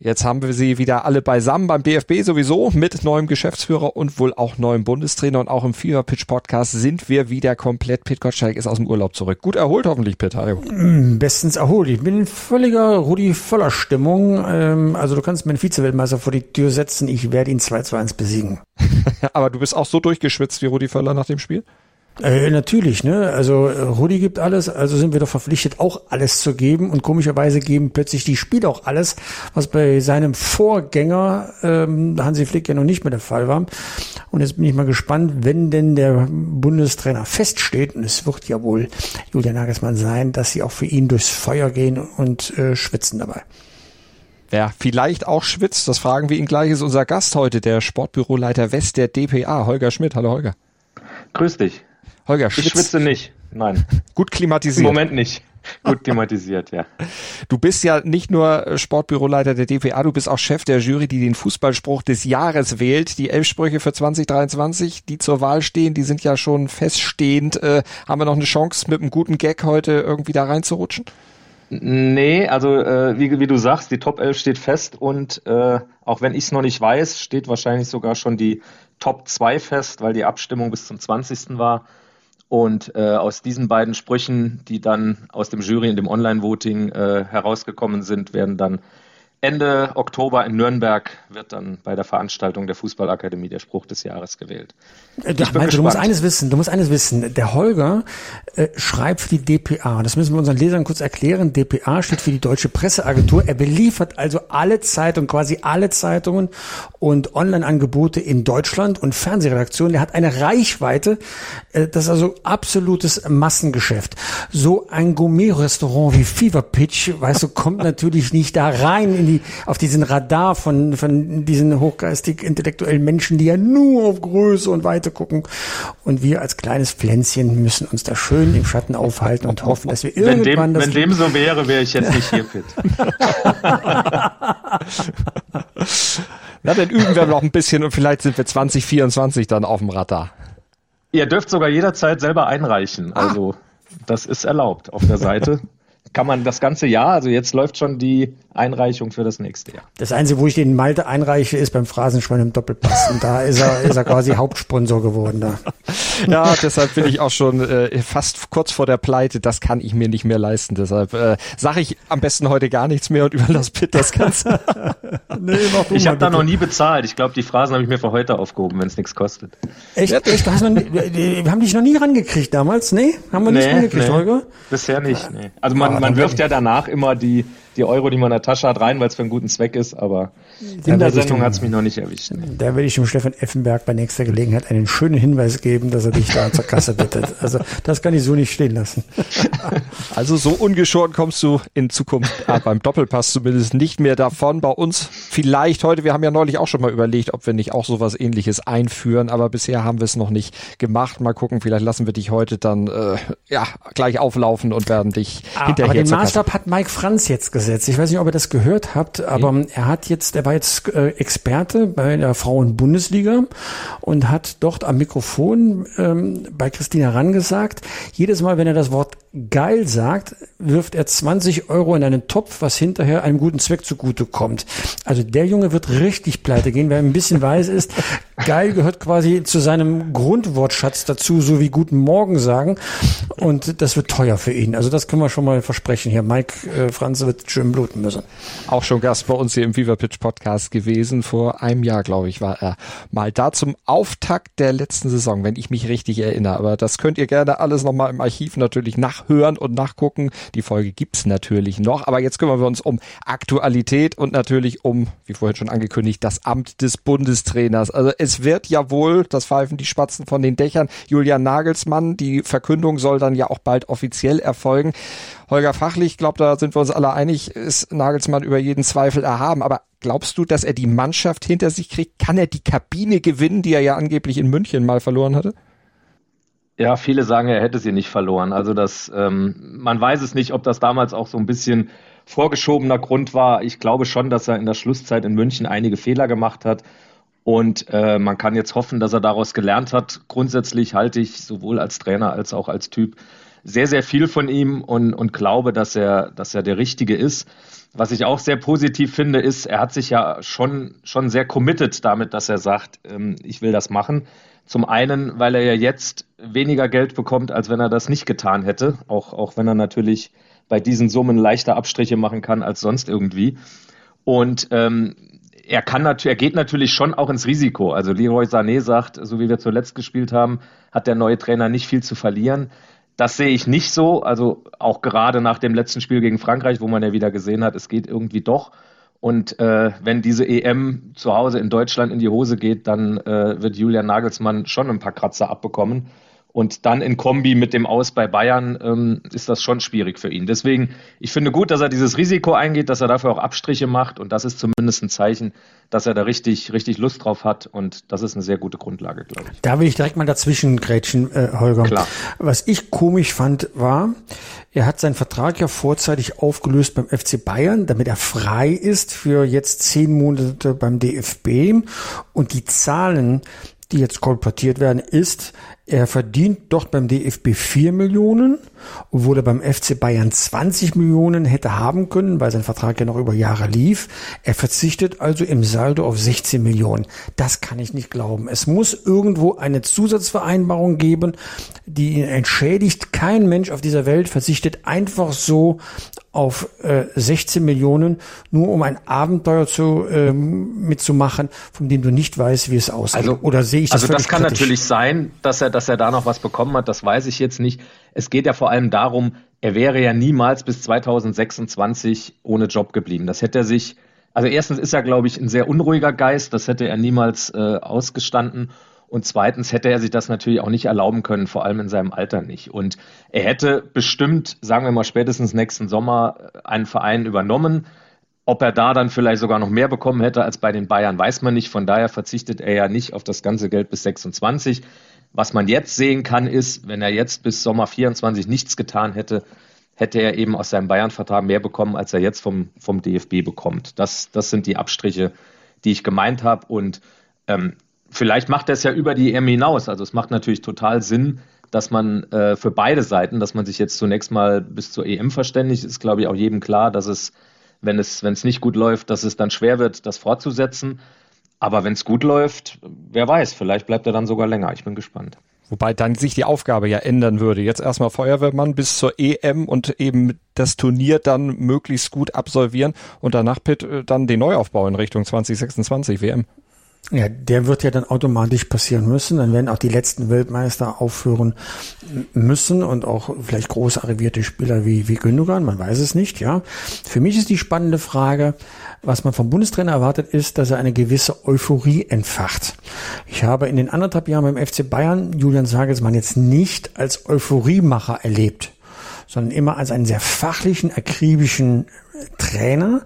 Jetzt haben wir sie wieder alle beisammen beim DFB sowieso mit neuem Geschäftsführer und wohl auch neuem Bundestrainer und auch im Fever Pitch Podcast sind wir wieder komplett. Pit Gottschalk ist aus dem Urlaub zurück. Gut erholt hoffentlich, Pit. Hallo. Mm, bestens erholt. Ich bin in völliger Rudi Völler Stimmung. Ähm, also du kannst meinen Vize-Weltmeister vor die Tür setzen. Ich werde ihn 2 zu 1 besiegen. Aber du bist auch so durchgeschwitzt wie Rudi Völler nach dem Spiel? Äh, natürlich, ne? Also äh, Rudi gibt alles, also sind wir doch verpflichtet, auch alles zu geben. Und komischerweise geben plötzlich die Spieler auch alles, was bei seinem Vorgänger ähm, Hansi Flick ja noch nicht mehr der Fall war. Und jetzt bin ich mal gespannt, wenn denn der Bundestrainer feststeht, und es wird ja wohl Julian Nagelsmann sein, dass sie auch für ihn durchs Feuer gehen und äh, schwitzen dabei. Wer vielleicht auch schwitzt, das fragen wir ihn gleich, ist unser Gast heute, der Sportbüroleiter West der DPA, Holger Schmidt. Hallo Holger. Grüß dich. Holger, schwitzt. Ich schwitze nicht. Nein. Gut klimatisiert. Im Moment nicht. Gut klimatisiert, ja. Du bist ja nicht nur Sportbüroleiter der DPA, du bist auch Chef der Jury, die den Fußballspruch des Jahres wählt. Die elf Sprüche für 2023, die zur Wahl stehen, die sind ja schon feststehend. Äh, haben wir noch eine Chance, mit einem guten Gag heute irgendwie da reinzurutschen? Nee, also äh, wie, wie du sagst, die Top 11 steht fest und äh, auch wenn ich es noch nicht weiß, steht wahrscheinlich sogar schon die Top 2 fest, weil die Abstimmung bis zum 20. war. Und äh, aus diesen beiden Sprüchen, die dann aus dem Jury in dem Online-Voting äh, herausgekommen sind, werden dann Ende Oktober in Nürnberg wird dann bei der Veranstaltung der Fußballakademie der Spruch des Jahres gewählt. Äh, ich Malte, du musst eines wissen, du musst eines wissen. Der Holger äh, schreibt für die DPA. Das müssen wir unseren Lesern kurz erklären. DPA steht für die Deutsche Presseagentur. Er beliefert also alle Zeitungen, quasi alle Zeitungen und Online-Angebote in Deutschland und Fernsehredaktionen. Der hat eine Reichweite. Äh, das ist also absolutes Massengeschäft. So ein Gourmet-Restaurant wie Fever Pitch, weißt du, kommt natürlich nicht da rein in die, auf diesen Radar von, von diesen hochgeistig intellektuellen Menschen, die ja nur auf Größe und Weite gucken. Und wir als kleines Pflänzchen müssen uns da schön im Schatten aufhalten und hoffen, dass wir irgendwann wenn dem, Wenn dem so wäre, wäre ich jetzt nicht hier fit. Na, dann üben wir noch ein bisschen und vielleicht sind wir 2024 dann auf dem Radar. Ihr dürft sogar jederzeit selber einreichen. Ah. Also, das ist erlaubt auf der Seite kann man das ganze Jahr, also jetzt läuft schon die Einreichung für das nächste Jahr. Das Einzige, wo ich den Malte einreiche, ist beim Phrasenschwein im Doppelpass. Und da ist er, ist er quasi Hauptsponsor geworden da. Ja, deshalb bin ich auch schon äh, fast kurz vor der Pleite. Das kann ich mir nicht mehr leisten. Deshalb äh, sage ich am besten heute gar nichts mehr und überlasse Pitt das Ganze. nee, ich habe da noch nie bezahlt. Ich glaube, die Phrasen habe ich mir für heute aufgehoben, wenn es nichts kostet. Echt? Echt? Du hast noch nie, wir haben dich noch nie rangekriegt damals? Nee? Haben wir nee, nicht rangekriegt, nee, Holger? Bisher nicht, nee. Also man, man wirft ja danach immer die, die Euro, die man in der Tasche hat, rein, weil es für einen guten Zweck ist, aber in der Sendung hat es mich noch nicht erwischt. Ne. Da werde ich dem Stefan Effenberg bei nächster Gelegenheit einen schönen Hinweis geben, dass er dich da zur Kasse bittet. Also das kann ich so nicht stehen lassen. Also so ungeschoren kommst du in Zukunft ah, beim Doppelpass zumindest nicht mehr davon. Bei uns vielleicht heute, wir haben ja neulich auch schon mal überlegt, ob wir nicht auch sowas ähnliches einführen, aber bisher haben wir es noch nicht gemacht. Mal gucken, vielleicht lassen wir dich heute dann äh, ja gleich auflaufen und werden dich ah, hinterher Aber den Maßstab hat Mike Franz jetzt gesetzt. Ich weiß nicht, ob ihr das gehört habt, aber mhm. er hat jetzt, er war jetzt äh, Experte bei der Frauen-Bundesliga und hat dort am Mikrofon ähm, bei Christina Rang gesagt, jedes Mal, wenn er das Wort geil sagt, wirft er 20 Euro in einen Topf, was hinterher einem guten Zweck zugute kommt. Also der Junge wird richtig pleite gehen, wer ein bisschen weiß ist, geil gehört quasi zu seinem Grundwortschatz dazu, so wie guten Morgen sagen. Und das wird teuer für ihn. Also das können wir schon mal versprechen hier. Mike äh, Franz wird schön bluten müssen. Auch schon Gast bei uns hier im Viva Pitch Podcast gewesen. Vor einem Jahr, glaube ich, war er mal da zum Auftakt der letzten Saison, wenn ich mich richtig erinnere. Aber das könnt ihr gerne alles nochmal im Archiv natürlich nachhören und nachgucken. Die Folge gibt's natürlich noch. Aber jetzt kümmern wir uns um Aktualität und natürlich um, wie vorhin schon angekündigt, das Amt des Bundestrainers. Also es wird ja wohl, das pfeifen die Spatzen von den Dächern, Julian Nagelsmann. Die Verkündung soll dann ja auch bald offiziell erfolgen. Holger Fachlich, glaube, da sind wir uns alle einig, ist Nagelsmann über jeden Zweifel erhaben. Aber glaubst du, dass er die Mannschaft hinter sich kriegt? Kann er die Kabine gewinnen, die er ja angeblich in München mal verloren hatte? Ja, viele sagen, er hätte sie nicht verloren. Also das, ähm, man weiß es nicht, ob das damals auch so ein bisschen vorgeschobener Grund war. Ich glaube schon, dass er in der Schlusszeit in München einige Fehler gemacht hat Und äh, man kann jetzt hoffen, dass er daraus gelernt hat. Grundsätzlich halte ich sowohl als Trainer als auch als Typ sehr, sehr viel von ihm und, und glaube, dass er, dass er der Richtige ist. Was ich auch sehr positiv finde, ist, er hat sich ja schon, schon sehr committed damit, dass er sagt, ähm, ich will das machen. Zum einen, weil er ja jetzt weniger Geld bekommt, als wenn er das nicht getan hätte. Auch, auch wenn er natürlich bei diesen Summen leichter Abstriche machen kann als sonst irgendwie. Und ähm, er kann natürlich, er geht natürlich schon auch ins Risiko. Also Leroy Sané sagt, so wie wir zuletzt gespielt haben, hat der neue Trainer nicht viel zu verlieren. Das sehe ich nicht so. Also auch gerade nach dem letzten Spiel gegen Frankreich, wo man ja wieder gesehen hat, es geht irgendwie doch. Und äh, wenn diese EM zu Hause in Deutschland in die Hose geht, dann äh, wird Julian Nagelsmann schon ein paar Kratzer abbekommen. Und dann in Kombi mit dem Aus bei Bayern ähm, ist das schon schwierig für ihn. Deswegen, ich finde gut, dass er dieses Risiko eingeht, dass er dafür auch Abstriche macht. Und das ist zumindest ein Zeichen, dass er da richtig, richtig Lust drauf hat. Und das ist eine sehr gute Grundlage, glaube ich. Da will ich direkt mal dazwischen grätschen, äh, Holger. Klar. Was ich komisch fand, war, er hat seinen Vertrag ja vorzeitig aufgelöst beim FC Bayern, damit er frei ist für jetzt zehn Monate beim DFB. Und die Zahlen, die jetzt kolportiert werden, ist, er verdient dort beim DFB 4 Millionen, obwohl er beim FC Bayern 20 Millionen hätte haben können, weil sein Vertrag ja noch über Jahre lief. Er verzichtet also im Saldo auf 16 Millionen. Das kann ich nicht glauben. Es muss irgendwo eine Zusatzvereinbarung geben, die ihn entschädigt. Kein Mensch auf dieser Welt verzichtet einfach so auf äh, 16 Millionen, nur um ein Abenteuer zu ähm, mitzumachen, von dem du nicht weißt, wie es aussieht. Also, Oder sehe ich das Also das kann kritisch? natürlich sein, dass er dass er da noch was bekommen hat, das weiß ich jetzt nicht. Es geht ja vor allem darum, er wäre ja niemals bis 2026 ohne Job geblieben. Das hätte er sich, also erstens ist er, glaube ich, ein sehr unruhiger Geist, das hätte er niemals äh, ausgestanden. Und zweitens hätte er sich das natürlich auch nicht erlauben können, vor allem in seinem Alter nicht. Und er hätte bestimmt, sagen wir mal, spätestens nächsten Sommer äh, einen Verein übernommen. Ob er da dann vielleicht sogar noch mehr bekommen hätte als bei den Bayern, weiß man nicht. Von daher verzichtet er ja nicht auf das ganze Geld bis 26. Was man jetzt sehen kann, ist, wenn er jetzt bis Sommer 24 nichts getan hätte, hätte er eben aus seinem Bayern-Vertrag mehr bekommen, als er jetzt vom, vom DFB bekommt. Das, das sind die Abstriche, die ich gemeint habe. Und ähm, vielleicht macht er es ja über die EM hinaus. Also es macht natürlich total Sinn, dass man äh, für beide Seiten, dass man sich jetzt zunächst mal bis zur EM verständigt, ist, glaube ich, auch jedem klar, dass es, wenn es, wenn es nicht gut läuft, dass es dann schwer wird, das fortzusetzen. Aber wenn es gut läuft, wer weiß, vielleicht bleibt er dann sogar länger. Ich bin gespannt. Wobei dann sich die Aufgabe ja ändern würde. Jetzt erstmal Feuerwehrmann bis zur EM und eben das Turnier dann möglichst gut absolvieren und danach Pitt äh, dann den Neuaufbau in Richtung 2026 WM. Ja, der wird ja dann automatisch passieren müssen. Dann werden auch die letzten Weltmeister aufhören müssen und auch vielleicht groß arrivierte Spieler wie, wie Gündogan, man weiß es nicht, ja. Für mich ist die spannende Frage, was man vom Bundestrainer erwartet, ist, dass er eine gewisse Euphorie entfacht. Ich habe in den anderthalb Jahren beim FC Bayern Julian Sagelsmann jetzt nicht als Euphoriemacher erlebt, sondern immer als einen sehr fachlichen, akribischen Trainer,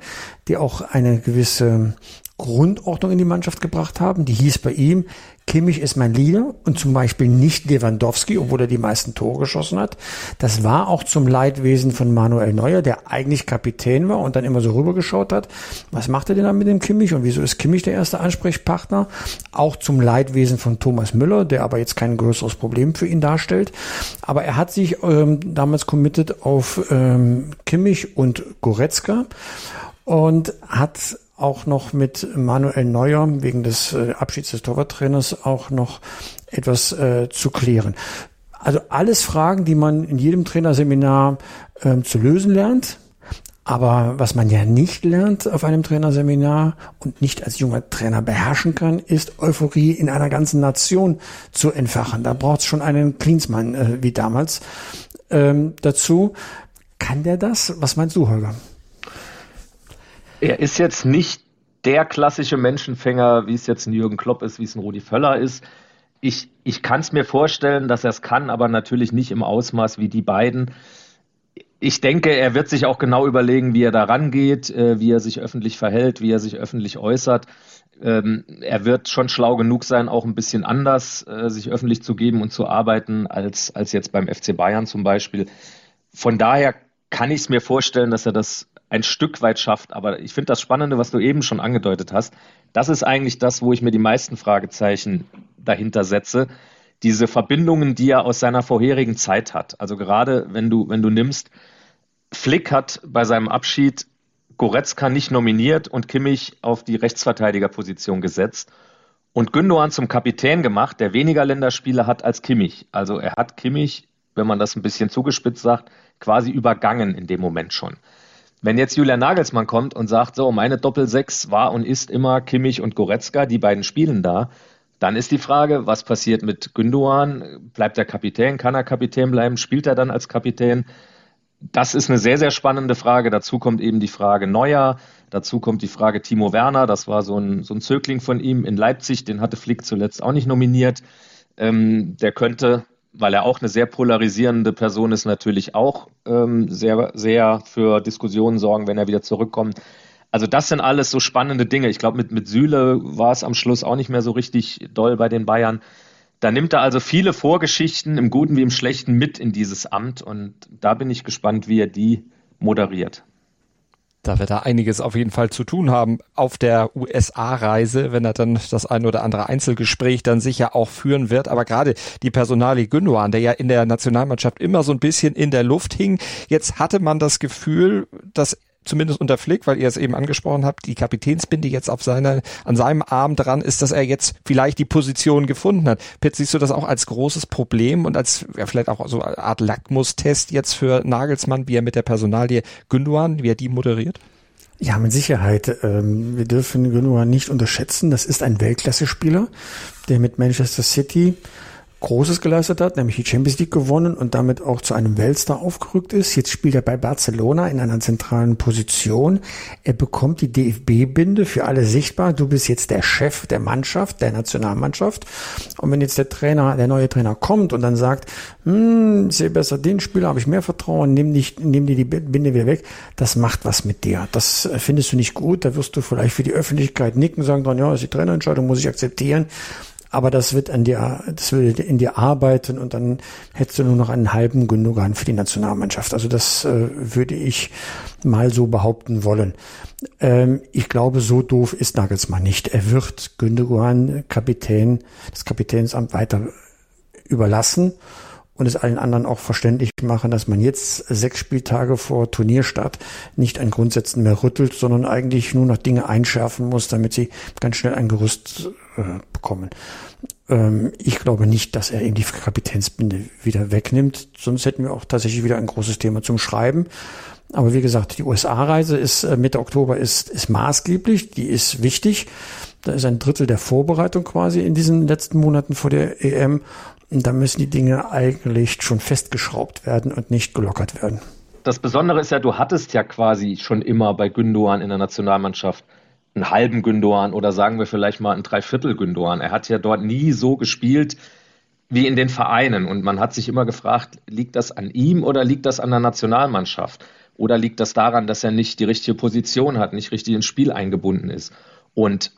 der auch eine gewisse Grundordnung in die Mannschaft gebracht haben. Die hieß bei ihm, Kimmich ist mein Leader und zum Beispiel nicht Lewandowski, obwohl er die meisten Tore geschossen hat. Das war auch zum Leidwesen von Manuel Neuer, der eigentlich Kapitän war und dann immer so rübergeschaut hat. Was macht er denn dann mit dem Kimmich und wieso ist Kimmich der erste Ansprechpartner? Auch zum Leidwesen von Thomas Müller, der aber jetzt kein größeres Problem für ihn darstellt. Aber er hat sich ähm, damals committed auf ähm, Kimmich und Goretzka und hat auch noch mit Manuel Neuer wegen des äh, Abschieds des Torwarttrainers auch noch etwas äh, zu klären. Also alles Fragen, die man in jedem Trainerseminar äh, zu lösen lernt. Aber was man ja nicht lernt auf einem Trainerseminar und nicht als junger Trainer beherrschen kann, ist Euphorie in einer ganzen Nation zu entfachen. Da braucht es schon einen Klinsmann äh, wie damals ähm, dazu. Kann der das? Was meinst du, Holger? Er ist jetzt nicht der klassische Menschenfänger, wie es jetzt ein Jürgen Klopp ist, wie es ein Rudi Völler ist. Ich, ich kann es mir vorstellen, dass er es kann, aber natürlich nicht im Ausmaß wie die beiden. Ich denke, er wird sich auch genau überlegen, wie er da rangeht, äh, wie er sich öffentlich verhält, wie er sich öffentlich äußert. Ähm, er wird schon schlau genug sein, auch ein bisschen anders äh, sich öffentlich zu geben und zu arbeiten, als, als jetzt beim FC Bayern zum Beispiel. Von daher kann ich es mir vorstellen, dass er das ein Stück weit schafft. Aber ich finde das Spannende, was du eben schon angedeutet hast. das ist eigentlich das, wo ich mir die meisten Fragezeichen dahinter setze. Diese Verbindungen, die er aus seiner vorherigen Zeit hat. Also gerade wenn du, wenn du nimmst, Flick hat bei seinem Abschied Goretzka nicht nominiert und Kimmich auf die Rechtsverteidigerposition gesetzt und Gündogan zum Kapitän gemacht, der weniger Länderspiele hat als Kimmich. Also er hat Kimmich, wenn man das ein bisschen zugespitzt sagt, quasi übergangen in dem Moment schon. Wenn jetzt Julian Nagelsmann kommt und sagt, so, meine Doppel-Sechs war und ist immer Kimmich und Goretzka, die beiden spielen da, dann ist die Frage, was passiert mit Gündogan? Bleibt er Kapitän? Kann er Kapitän bleiben? Spielt er dann als Kapitän? Das ist eine sehr, sehr spannende Frage. Dazu kommt eben die Frage Neuer. Dazu kommt die Frage Timo Werner. Das war so ein, so ein Zögling von ihm in Leipzig. Den hatte Flick zuletzt auch nicht nominiert. Ähm, der könnte weil er auch eine sehr polarisierende Person ist, natürlich auch ähm, sehr, sehr für Diskussionen sorgen, wenn er wieder zurückkommt. Also das sind alles so spannende Dinge. Ich glaube, mit, mit Süle war es am Schluss auch nicht mehr so richtig doll bei den Bayern. Da nimmt er also viele Vorgeschichten im Guten wie im Schlechten mit in dieses Amt und da bin ich gespannt, wie er die moderiert. Da wird er einiges auf jeden Fall zu tun haben auf der USA-Reise, wenn er dann das ein oder andere Einzelgespräch dann sicher auch führen wird. Aber gerade die Personalie Gündogan, der ja in der Nationalmannschaft immer so ein bisschen in der Luft hing, jetzt hatte man das Gefühl, dass zumindest unter Flick, weil ihr es eben angesprochen habt, die Kapitänsbinde jetzt auf seiner, an seinem Arm dran ist, dass er jetzt vielleicht die Position gefunden hat. Pitt, siehst du das auch als großes Problem und als ja, vielleicht auch so eine Art Lackmustest jetzt für Nagelsmann, wie er mit der Personalie Gündogan, wie er die moderiert? Ja, mit Sicherheit. Ähm, wir dürfen Gündogan nicht unterschätzen. Das ist ein Weltklasse-Spieler, der mit Manchester City Großes geleistet hat, nämlich die Champions League gewonnen und damit auch zu einem Weltstar aufgerückt ist. Jetzt spielt er bei Barcelona in einer zentralen Position. Er bekommt die DFB-Binde für alle sichtbar. Du bist jetzt der Chef der Mannschaft, der Nationalmannschaft. Und wenn jetzt der Trainer, der neue Trainer kommt und dann sagt, hm, sehe besser den Spieler, habe ich mehr Vertrauen, nimm, nicht, nimm dir die Binde wieder weg, das macht was mit dir. Das findest du nicht gut. Da wirst du vielleicht für die Öffentlichkeit nicken, sagen dann, ja, ist die Trainerentscheidung, muss ich akzeptieren aber das wird an dir, das würde in dir arbeiten und dann hättest du nur noch einen halben Gündogan für die Nationalmannschaft. Also das äh, würde ich mal so behaupten wollen. Ähm, ich glaube, so doof ist Nagelsmann nicht. Er wird Gündogan Kapitän, das Kapitänsamt weiter überlassen und es allen anderen auch verständlich machen, dass man jetzt sechs Spieltage vor Turnierstart nicht an Grundsätzen mehr rüttelt, sondern eigentlich nur noch Dinge einschärfen muss, damit sie ganz schnell ein Gerüst äh, bekommen. Ähm, ich glaube nicht, dass er eben die Kapitänsbinde wieder wegnimmt, sonst hätten wir auch tatsächlich wieder ein großes Thema zum Schreiben. Aber wie gesagt, die USA-Reise ist äh, Mitte Oktober ist, ist maßgeblich, die ist wichtig. Da ist ein Drittel der Vorbereitung quasi in diesen letzten Monaten vor der EM da müssen die Dinge eigentlich schon festgeschraubt werden und nicht gelockert werden. Das Besondere ist ja, du hattest ja quasi schon immer bei Gündogan in der Nationalmannschaft einen halben Gündogan oder sagen wir vielleicht mal ein Dreiviertel Gündogan. Er hat ja dort nie so gespielt wie in den Vereinen und man hat sich immer gefragt, liegt das an ihm oder liegt das an der Nationalmannschaft? Oder liegt das daran, dass er nicht die richtige Position hat, nicht richtig ins Spiel eingebunden ist? Und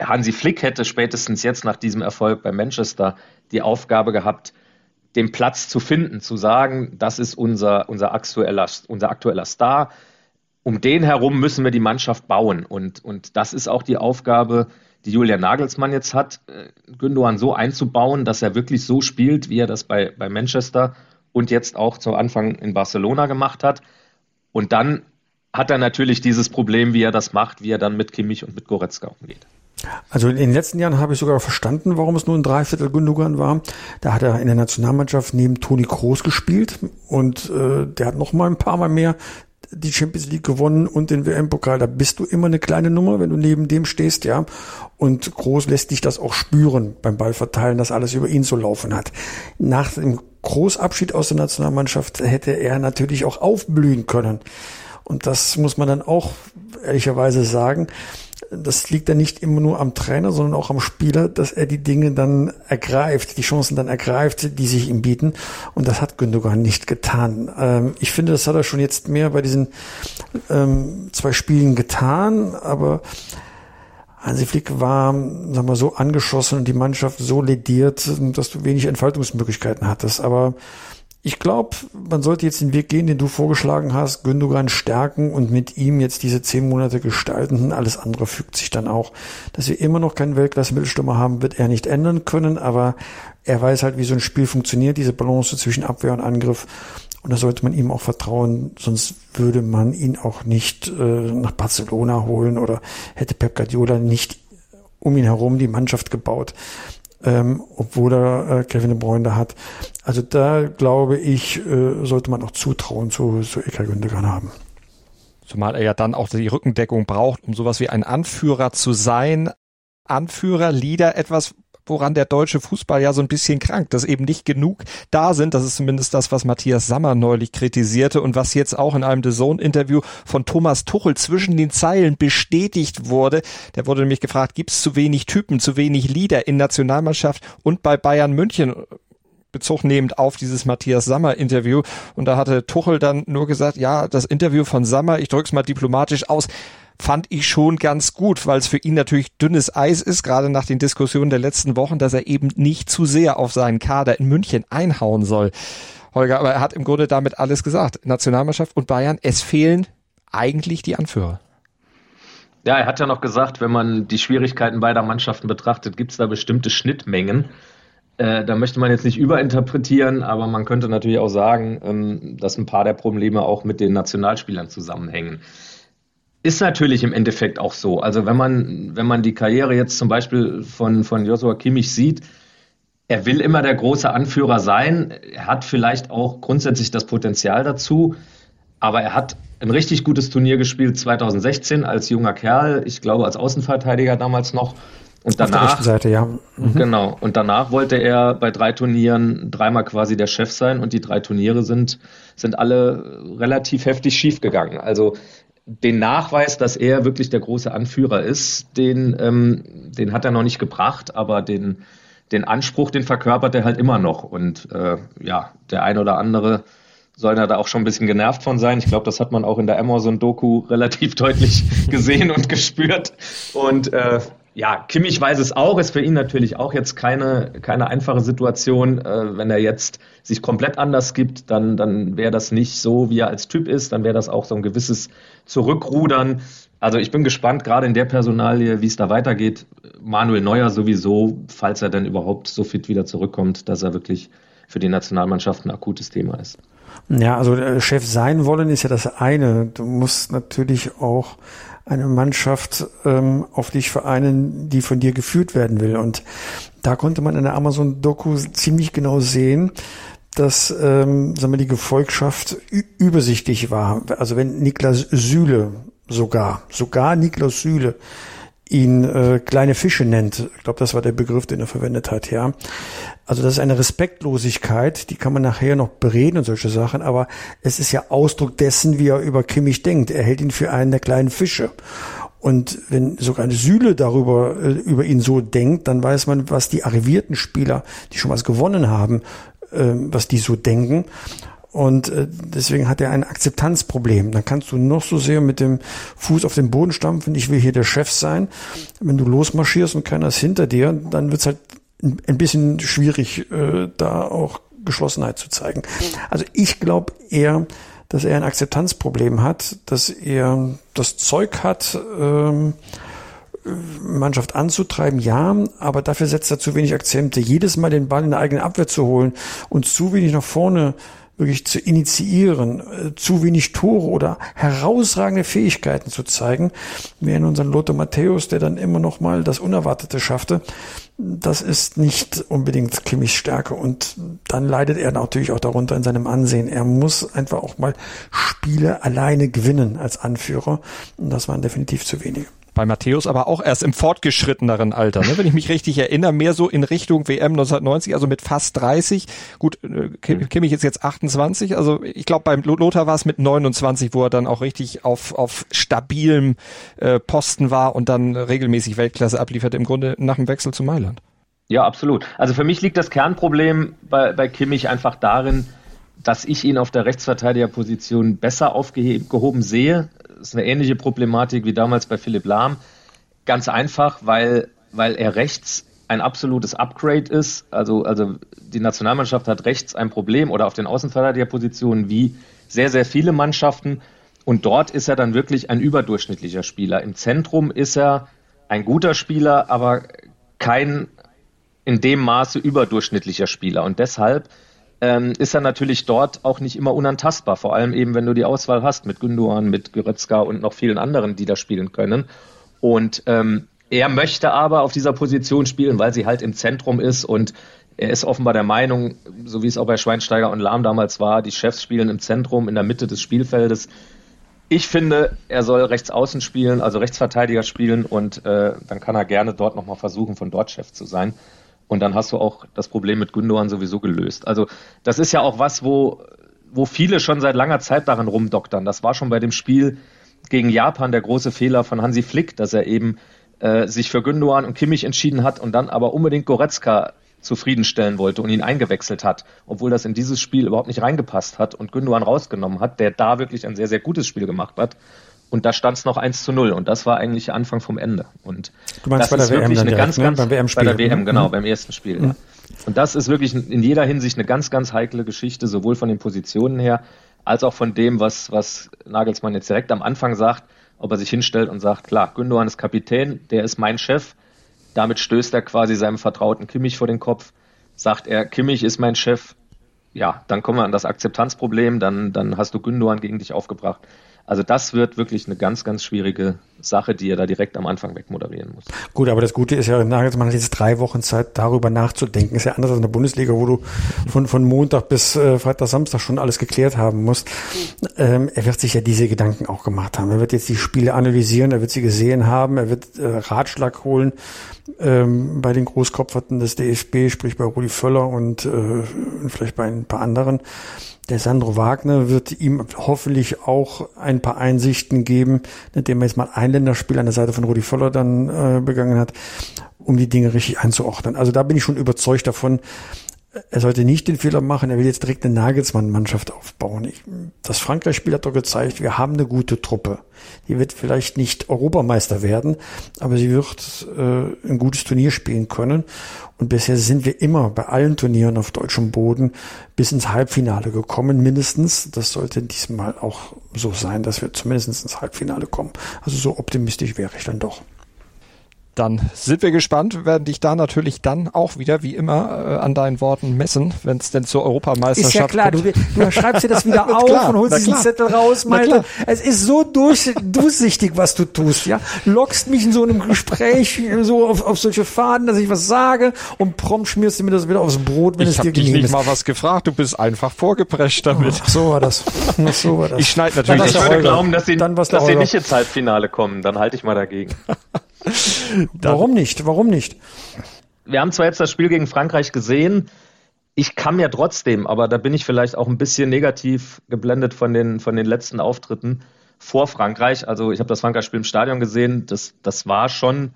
Hansi Flick hätte spätestens jetzt nach diesem Erfolg bei Manchester die Aufgabe gehabt, den Platz zu finden, zu sagen, das ist unser, unser, aktueller, unser aktueller Star. Um den herum müssen wir die Mannschaft bauen. Und, und das ist auch die Aufgabe, die Julian Nagelsmann jetzt hat, äh, Gündogan so einzubauen, dass er wirklich so spielt, wie er das bei, bei Manchester und jetzt auch zu Anfang in Barcelona gemacht hat. Und dann hat er natürlich dieses Problem, wie er das macht, wie er dann mit Kimmich und mit Goretzka umgeht. Also in den letzten Jahren habe ich sogar verstanden, warum es nur ein Dreiviertel Gündogan war. Da hat er in der Nationalmannschaft neben Toni Kroos gespielt und äh, der hat noch mal ein paar Mal mehr die Champions League gewonnen und den WM-Pokal. Da bist du immer eine kleine Nummer, wenn du neben dem stehst, ja. Und Groß lässt dich das auch spüren beim Ballverteilen, dass alles über ihn zu laufen hat. Nach dem Großabschied aus der Nationalmannschaft hätte er natürlich auch aufblühen können. Und das muss man dann auch ehrlicherweise sagen das liegt dann nicht immer nur am Trainer, sondern auch am Spieler, dass er die Dinge dann ergreift, die Chancen dann ergreift, die sich ihm bieten. Und das hat Gündogan nicht getan. Ähm, ich finde, das hat er schon jetzt mehr bei diesen ähm, zwei Spielen getan, aber Hansi Flick war, sagen wir so, angeschossen und die Mannschaft so lediert, dass du wenig Entfaltungsmöglichkeiten hattest. Aber ich glaube, man sollte jetzt den Weg gehen, den du vorgeschlagen hast, Gündogan stärken und mit ihm jetzt diese zehn Monate gestalten. Alles andere fügt sich dann auch. Dass wir immer noch keinen Weltklasse-Mittelstürmer haben, wird er nicht ändern können, aber er weiß halt, wie so ein Spiel funktioniert, diese Balance zwischen Abwehr und Angriff. Und da sollte man ihm auch vertrauen, sonst würde man ihn auch nicht äh, nach Barcelona holen oder hätte Pep Guardiola nicht um ihn herum die Mannschaft gebaut ähm, obwohl er äh, Kevin De Bruyne hat. Also da glaube ich, äh, sollte man auch Zutrauen zu, zu Ilkay Gündogan haben. Zumal er ja dann auch die Rückendeckung braucht, um sowas wie ein Anführer zu sein. Anführer, Leader, etwas, woran der deutsche Fußball ja so ein bisschen krankt, dass eben nicht genug da sind. Das ist zumindest das, was Matthias Sammer neulich kritisierte und was jetzt auch in einem The Zone-Interview von Thomas Tuchel zwischen den Zeilen bestätigt wurde. Der wurde nämlich gefragt, gibt es zu wenig Typen, zu wenig Leader in Nationalmannschaft und bei Bayern München? Bezug nehmend auf dieses Matthias Sammer Interview. Und da hatte Tuchel dann nur gesagt, ja, das Interview von Sammer, ich drück's mal diplomatisch aus, fand ich schon ganz gut, weil es für ihn natürlich dünnes Eis ist, gerade nach den Diskussionen der letzten Wochen, dass er eben nicht zu sehr auf seinen Kader in München einhauen soll. Holger, aber er hat im Grunde damit alles gesagt. Nationalmannschaft und Bayern, es fehlen eigentlich die Anführer. Ja, er hat ja noch gesagt, wenn man die Schwierigkeiten beider Mannschaften betrachtet, gibt es da bestimmte Schnittmengen. Äh, da möchte man jetzt nicht überinterpretieren, aber man könnte natürlich auch sagen, ähm, dass ein paar der Probleme auch mit den Nationalspielern zusammenhängen. Ist natürlich im Endeffekt auch so. Also wenn man, wenn man die Karriere jetzt zum Beispiel von, von Joshua Kimmich sieht, er will immer der große Anführer sein. Er hat vielleicht auch grundsätzlich das Potenzial dazu. Aber er hat ein richtig gutes Turnier gespielt 2016 als junger Kerl. Ich glaube, als Außenverteidiger damals noch. Und danach, Auf der Seite, ja. Mhm. Genau. Und danach wollte er bei drei Turnieren dreimal quasi der Chef sein. Und die drei Turniere sind, sind alle relativ heftig schief gegangen. Also den Nachweis, dass er wirklich der große Anführer ist, den, ähm, den hat er noch nicht gebracht, aber den, den Anspruch, den verkörpert er halt immer noch. Und äh, ja, der ein oder andere soll da auch schon ein bisschen genervt von sein. Ich glaube, das hat man auch in der Amazon-Doku relativ deutlich gesehen und gespürt. Und äh, ja, Kimmich weiß es auch, ist für ihn natürlich auch jetzt keine, keine einfache Situation. Äh, wenn er jetzt sich komplett anders gibt, dann, dann wäre das nicht so, wie er als Typ ist, dann wäre das auch so ein gewisses Zurückrudern. Also ich bin gespannt, gerade in der Personalie, wie es da weitergeht. Manuel Neuer sowieso, falls er denn überhaupt so fit wieder zurückkommt, dass er wirklich für die Nationalmannschaft ein akutes Thema ist. Ja, also äh, Chef sein wollen ist ja das eine. Du musst natürlich auch eine Mannschaft ähm, auf dich vereinen, die von dir geführt werden will. Und da konnte man in der Amazon-Doku ziemlich genau sehen, dass ähm, sagen wir, die Gefolgschaft übersichtlich war. Also wenn Niklas Süle sogar, sogar Niklas Süle ihn äh, kleine Fische nennt. Ich glaube, das war der Begriff, den er verwendet hat, ja. Also das ist eine Respektlosigkeit, die kann man nachher noch bereden und solche Sachen, aber es ist ja Ausdruck dessen, wie er über Kimmich denkt. Er hält ihn für einen der kleinen Fische. Und wenn sogar eine Sühle darüber äh, über ihn so denkt, dann weiß man, was die arrivierten Spieler, die schon was gewonnen haben, äh, was die so denken. Und äh, deswegen hat er ein Akzeptanzproblem. Dann kannst du noch so sehr mit dem Fuß auf den Boden stampfen, ich will hier der Chef sein. Wenn du losmarschierst und keiner ist hinter dir, dann wird's halt ein bisschen schwierig, äh, da auch Geschlossenheit zu zeigen. Also ich glaube eher, dass er ein Akzeptanzproblem hat, dass er das Zeug hat, ähm, Mannschaft anzutreiben, ja, aber dafür setzt er zu wenig Akzente. Jedes Mal den Ball in der eigenen Abwehr zu holen und zu wenig nach vorne wirklich zu initiieren, äh, zu wenig Tore oder herausragende Fähigkeiten zu zeigen, wie in unseren Lothar Matthäus, der dann immer noch mal das Unerwartete schaffte, das ist nicht unbedingt Kimmichs Stärke. Und dann leidet er natürlich auch darunter in seinem Ansehen. Er muss einfach auch mal Spiele alleine gewinnen als Anführer. Und das waren definitiv zu wenige bei Matthäus aber auch erst im fortgeschritteneren Alter, ne? wenn ich mich richtig erinnere, mehr so in Richtung WM 1990, also mit fast 30. Gut, äh, Kimmich ist jetzt 28, also ich glaube beim Lothar war es mit 29, wo er dann auch richtig auf, auf stabilem äh, Posten war und dann regelmäßig Weltklasse ablieferte, im Grunde nach dem Wechsel zu Mailand. Ja, absolut. Also für mich liegt das Kernproblem bei, bei Kimmich einfach darin, dass ich ihn auf der Rechtsverteidigerposition besser aufgehoben sehe ist eine ähnliche Problematik wie damals bei Philipp Lahm. Ganz einfach, weil, weil er rechts ein absolutes Upgrade ist. Also, also die Nationalmannschaft hat rechts ein Problem oder auf den Außenverteidigerpositionen wie sehr, sehr viele Mannschaften. Und dort ist er dann wirklich ein überdurchschnittlicher Spieler. Im Zentrum ist er ein guter Spieler, aber kein in dem Maße überdurchschnittlicher Spieler. Und deshalb ähm, ist er natürlich dort auch nicht immer unantastbar. Vor allem eben, wenn du die Auswahl hast mit Günduan, mit Goretzka und noch vielen anderen, die da spielen können. Und ähm, er möchte aber auf dieser Position spielen, weil sie halt im Zentrum ist und er ist offenbar der Meinung, so wie es auch bei Schweinsteiger und Lahm damals war, die Chefs spielen im Zentrum, in der Mitte des Spielfeldes. Ich finde, er soll rechts außen spielen, also Rechtsverteidiger spielen und äh, dann kann er gerne dort nochmal versuchen, von dort Chef zu sein. Und dann hast du auch das Problem mit Gündogan sowieso gelöst. Also das ist ja auch was, wo, wo viele schon seit langer Zeit daran rumdoktern. Das war schon bei dem Spiel gegen Japan der große Fehler von Hansi Flick, dass er eben äh, sich für Gündogan und Kimmich entschieden hat und dann aber unbedingt Goretzka zufriedenstellen wollte und ihn eingewechselt hat, obwohl das in dieses Spiel überhaupt nicht reingepasst hat und Gündogan rausgenommen hat, der da wirklich ein sehr, sehr gutes Spiel gemacht hat. Und da stand es noch 1 zu 0 und das war eigentlich Anfang vom Ende. Und du meinst das bei ist der WM wirklich eine direkt, ganz, ne? ganz beim WM-Spiel. bei der WM, genau, Mhm. beim ersten Spiel. Ja. Und das ist wirklich in jeder Hinsicht eine ganz, ganz heikle Geschichte, sowohl von den Positionen her, als auch von dem, was, was Nagelsmann jetzt direkt am Anfang sagt, ob er sich hinstellt und sagt, klar, Gündogan ist Kapitän, der ist mein Chef. Damit stößt er quasi seinem vertrauten Kimmich vor den Kopf. Sagt er, Kimmich ist mein Chef. Ja, dann kommen wir an das Akzeptanzproblem, dann, dann hast du Gündogan gegen dich aufgebracht. Also das wird wirklich eine ganz, ganz schwierige Sache, die er da direkt am Anfang wegmoderieren muss. Gut, aber das Gute ist ja, Nagelsmann hat jetzt drei Wochen Zeit, darüber nachzudenken. Ist ja anders als in der Bundesliga, wo du von, von Montag bis äh, Freitag, Samstag schon alles geklärt haben musst. Ähm, er wird sich ja diese Gedanken auch gemacht haben. Er wird jetzt die Spiele analysieren, er wird sie gesehen haben, er wird äh, Ratschlag holen ähm, bei den Großkopferten des DFB, sprich bei Rudi Völler und äh, vielleicht bei ein paar anderen. Der Sandro Wagner wird ihm hoffentlich auch ein paar Einsichten geben, indem er jetzt mal ein Länderspiel an der Seite von Rudi Völler dann äh, begangen hat, um die Dinge richtig einzuordnen. Also da bin ich schon überzeugt davon, er sollte nicht den Fehler machen, er will jetzt direkt eine Nagelsmann-Mannschaft aufbauen. Ich, das Frankreich-Spiel hat doch gezeigt, wir haben eine gute Truppe. Die wird vielleicht nicht Europameister werden, aber sie wird äh, ein gutes Turnier spielen können. Und bisher sind wir immer bei allen Turnieren auf deutschem Boden bis ins Halbfinale gekommen, mindestens. Das sollte diesmal auch so sein, dass wir zumindest ins Halbfinale kommen. Also so optimistisch wäre ich dann doch. Dann sind wir gespannt, werden dich da natürlich dann auch wieder, wie immer, äh, an deinen Worten messen, wenn es denn zur Europameisterschaft Ist ja klar, du, kommt. du schreibst dir das wieder auf klar, und holst diesen klar. Zettel raus, Malte. Es ist so durch, durchsichtig, was du tust, ja. Lockst mich in so einem Gespräch so auf, auf solche Faden, dass ich was sage und prompt schmierst du mir das wieder aufs Brot, wenn Ich es habe dir dich genehm nicht ist. mal was gefragt, du bist einfach vorgeprescht damit. Ach, so war das. Ach, so war das. Ich schneide Dann natürlich war's Ich würde Holger. glauben, dass sie, Dann dass sie nicht ins Halbfinale kommen. Dann halte ich mal dagegen. Warum nicht? Warum nicht? wir haben zwar jetzt das Spiel gegen Frankreich gesehen, ich kann mir trotzdem, aber da bin ich vielleicht auch ein bisschen negativ geblendet von den, von den letzten Auftritten vor Frankreich. Also ich habe das Frankreich-Spiel im Stadion gesehen, das, das war schon,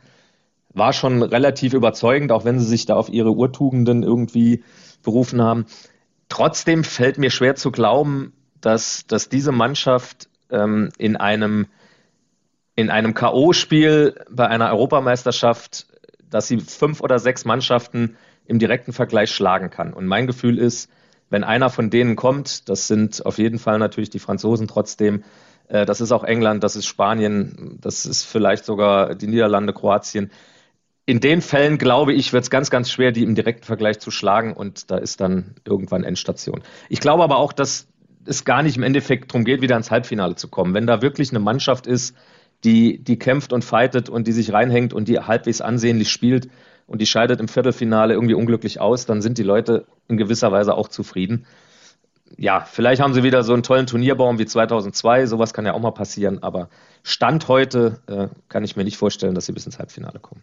war schon relativ überzeugend, auch wenn sie sich da auf ihre Urtugenden irgendwie berufen haben. Trotzdem fällt mir schwer zu glauben, dass, dass diese Mannschaft ähm, in einem in einem K.O.-Spiel bei einer Europameisterschaft, dass sie fünf oder sechs Mannschaften im direkten Vergleich schlagen kann. Und mein Gefühl ist, wenn einer von denen kommt, das sind auf jeden Fall natürlich die Franzosen trotzdem, äh, das ist auch England, das ist Spanien, das ist vielleicht sogar die Niederlande, Kroatien. In den Fällen, glaube ich, wird es ganz, ganz schwer, die im direkten Vergleich zu schlagen und da ist dann irgendwann Endstation. Ich glaube aber auch, dass es gar nicht im Endeffekt darum geht, wieder ins Halbfinale zu kommen. Wenn da wirklich eine Mannschaft ist, die, die kämpft und fightet und die sich reinhängt und die halbwegs ansehnlich spielt und die scheidet im Viertelfinale irgendwie unglücklich aus, dann sind die Leute in gewisser Weise auch zufrieden. Ja, vielleicht haben sie wieder so einen tollen Turnierbaum wie 2002, sowas kann ja auch mal passieren, aber Stand heute äh, kann ich mir nicht vorstellen, dass sie bis ins Halbfinale kommen.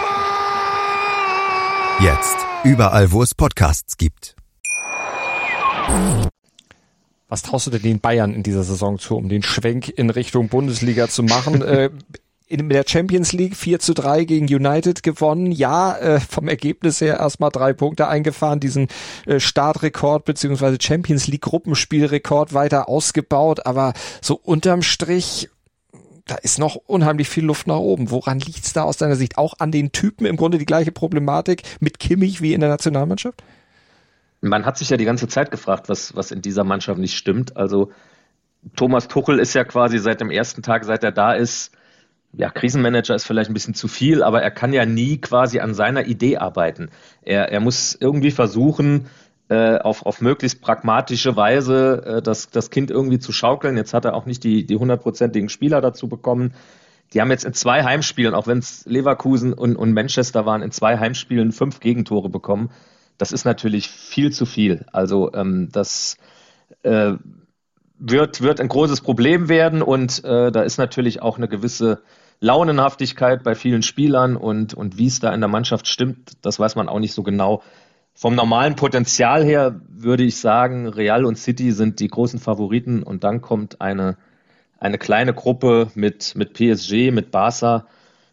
Jetzt. Überall, wo es Podcasts gibt. Was traust du denn den Bayern in dieser Saison zu, um den Schwenk in Richtung Bundesliga zu machen? äh, in der Champions League 4 zu 3 gegen United gewonnen. Ja, äh, vom Ergebnis her erstmal drei Punkte eingefahren, diesen äh, Startrekord beziehungsweise Champions League Gruppenspielrekord weiter ausgebaut, aber so unterm Strich da ist noch unheimlich viel Luft nach oben. Woran liegt's da aus deiner Sicht? Auch an den Typen im Grunde die gleiche Problematik mit Kimmich wie in der Nationalmannschaft? Man hat sich ja die ganze Zeit gefragt, was, was in dieser Mannschaft nicht stimmt. Also Thomas Tuchel ist ja quasi seit dem ersten Tag, seit er da ist, ja, Krisenmanager ist vielleicht ein bisschen zu viel, aber er kann ja nie quasi an seiner Idee arbeiten. Er, er muss irgendwie versuchen, äh, auf, auf möglichst pragmatische Weise äh, das, das Kind irgendwie zu schaukeln. Jetzt hat er auch nicht die, die hundertprozentigen Spieler dazu bekommen. Die haben jetzt in zwei Heimspielen, auch wenn es Leverkusen und, und Manchester waren, in zwei Heimspielen fünf Gegentore bekommen. Das ist natürlich viel zu viel. Also ähm, das äh, wird, wird ein großes Problem werden und äh, da ist natürlich auch eine gewisse Launenhaftigkeit bei vielen Spielern und, und wie es da in der Mannschaft stimmt, das weiß man auch nicht so genau. Vom normalen Potenzial her würde ich sagen, Real und City sind die großen Favoriten und dann kommt eine, eine kleine Gruppe mit, mit PSG, mit Barca,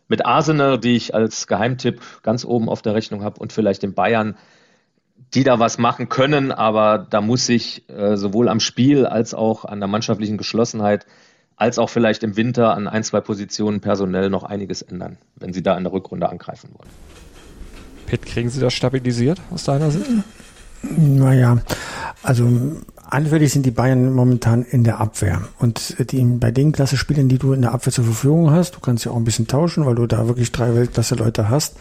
mit Arsenal, die ich als Geheimtipp ganz oben auf der Rechnung habe und vielleicht den Bayern, die da was machen können, aber da muss sich äh, sowohl am Spiel als auch an der mannschaftlichen Geschlossenheit als auch vielleicht im Winter an ein, zwei Positionen personell noch einiges ändern, wenn sie da in der Rückrunde angreifen wollen. Pitt, kriegen Sie das stabilisiert aus deiner Sicht? Naja, also anfällig sind die Bayern momentan in der Abwehr. Und die, bei den Klasse-Spielern, die du in der Abwehr zur Verfügung hast, du kannst ja auch ein bisschen tauschen, weil du da wirklich drei Weltklasse-Leute hast,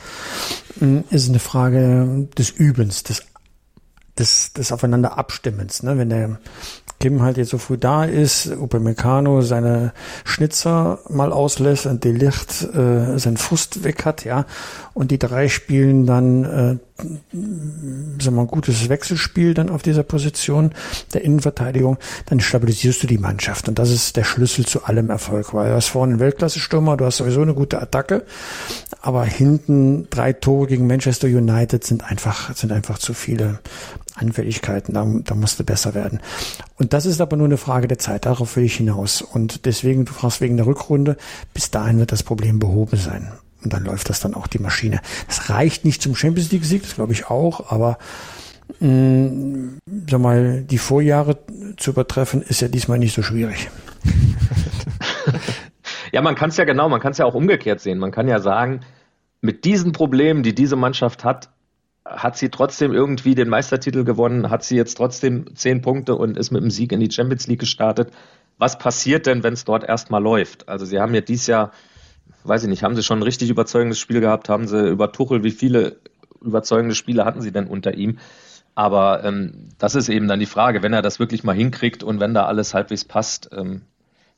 hm, ist eine Frage des Übens, des des, des Aufeinander Abstimmens. Ne? Wenn der Kim halt jetzt so früh da ist, Upamecano seine Schnitzer mal auslässt und Delicht äh, seinen Frust weg hat, ja, und die drei spielen dann, äh, sagen wir ein gutes Wechselspiel dann auf dieser Position der Innenverteidigung, dann stabilisierst du die Mannschaft. Und das ist der Schlüssel zu allem Erfolg, weil du hast vorne einen Weltklasse-Stürmer, du hast sowieso eine gute Attacke, aber hinten drei Tore gegen Manchester United sind einfach, sind einfach zu viele Anfälligkeiten, da, da musste besser werden. Und das ist aber nur eine Frage der Zeit, darauf will ich hinaus. Und deswegen, du fragst wegen der Rückrunde, bis dahin wird das Problem behoben sein. Und dann läuft das dann auch die Maschine. Das reicht nicht zum Champions League Sieg, das glaube ich auch, aber mh, mm, sag mal, die Vorjahre zu übertreffen, ist ja diesmal nicht so schwierig. ja, man kann es ja genau, man kann es ja auch umgekehrt sehen. Man kann ja sagen, mit diesen Problemen, die diese Mannschaft hat, hat sie trotzdem irgendwie den Meistertitel gewonnen, hat sie jetzt trotzdem zehn Punkte und ist mit dem Sieg in die Champions League gestartet. Was passiert denn, wenn es dort erstmal läuft? Also sie haben ja dieses Jahr, weiß ich nicht, haben sie schon ein richtig überzeugendes Spiel gehabt, haben sie über Tuchel, wie viele überzeugende Spiele hatten sie denn unter ihm? Aber ähm, das ist eben dann die Frage, wenn er das wirklich mal hinkriegt und wenn da alles halbwegs passt, ähm,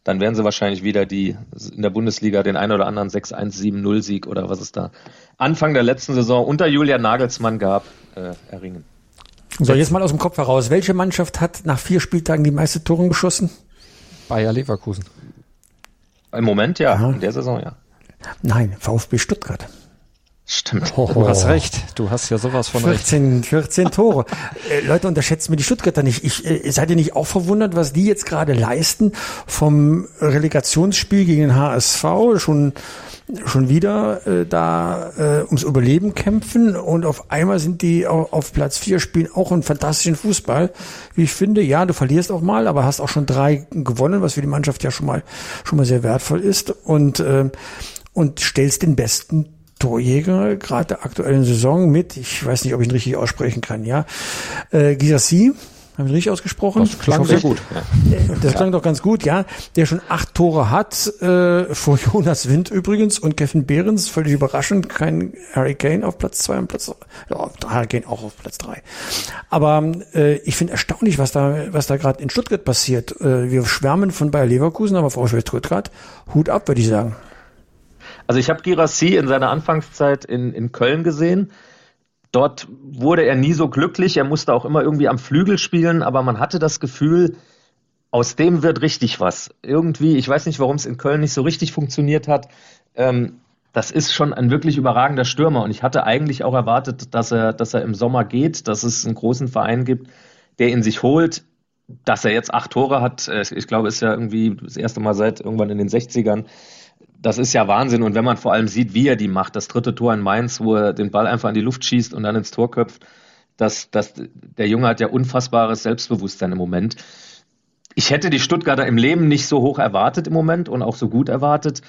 dann werden sie wahrscheinlich wieder die in der Bundesliga den ein oder anderen 6-1-7-0 Sieg oder was es da Anfang der letzten Saison unter Julian Nagelsmann gab, äh, erringen. So, jetzt mal aus dem Kopf heraus. Welche Mannschaft hat nach vier Spieltagen die meiste Tore geschossen? Bayer Leverkusen. Im Moment ja, Aha. in der Saison ja. Nein, VfB Stuttgart. Stimmt. Oh, du hast recht. Du hast ja sowas von 14, recht. 14 Tore. äh, Leute, unterschätzt mir die Stuttgarter nicht. Ich, äh, seid ihr nicht auch verwundert, was die jetzt gerade leisten vom Relegationsspiel gegen den HSV? Schon schon wieder äh, da äh, ums Überleben kämpfen und auf einmal sind die auf, auf Platz vier spielen auch einen fantastischen Fußball. Wie ich finde, ja, du verlierst auch mal, aber hast auch schon drei gewonnen, was für die Mannschaft ja schon mal schon mal sehr wertvoll ist und äh, und stellst den besten Torjäger, gerade der aktuellen Saison mit, ich weiß nicht, ob ich ihn richtig aussprechen kann, ja, äh, Girassi, haben wir richtig ausgesprochen? Das klang sehr gut. Ja. Äh, das klang doch ganz gut, ja. Der schon acht Tore hat, äh, vor Jonas Wind übrigens und Kevin Behrens, völlig überraschend, kein Harry Kane auf Platz zwei und Platz, ja, Harry Kane auch auf Platz drei. Aber äh, ich finde erstaunlich, was da, was da gerade in Stuttgart passiert. Äh, wir schwärmen von Bayer Leverkusen, aber VfL Stuttgart, Hut ab, würde ich sagen. Also ich habe Girassi in seiner Anfangszeit in, in Köln gesehen. Dort wurde er nie so glücklich. Er musste auch immer irgendwie am Flügel spielen, aber man hatte das Gefühl, aus dem wird richtig was. Irgendwie, ich weiß nicht, warum es in Köln nicht so richtig funktioniert hat. Ähm, das ist schon ein wirklich überragender Stürmer. Und ich hatte eigentlich auch erwartet, dass er, dass er im Sommer geht, dass es einen großen Verein gibt, der ihn sich holt. Dass er jetzt acht Tore hat, äh, ich glaube, ist ja irgendwie das erste Mal seit irgendwann in den 60ern. Das ist ja Wahnsinn. Und wenn man vor allem sieht, wie er die macht, das dritte Tor in Mainz, wo er den Ball einfach in die Luft schießt und dann ins Tor köpft, das, das, der Junge hat ja unfassbares Selbstbewusstsein im Moment. Ich hätte die Stuttgarter im Leben nicht so hoch erwartet im Moment und auch so gut erwartet.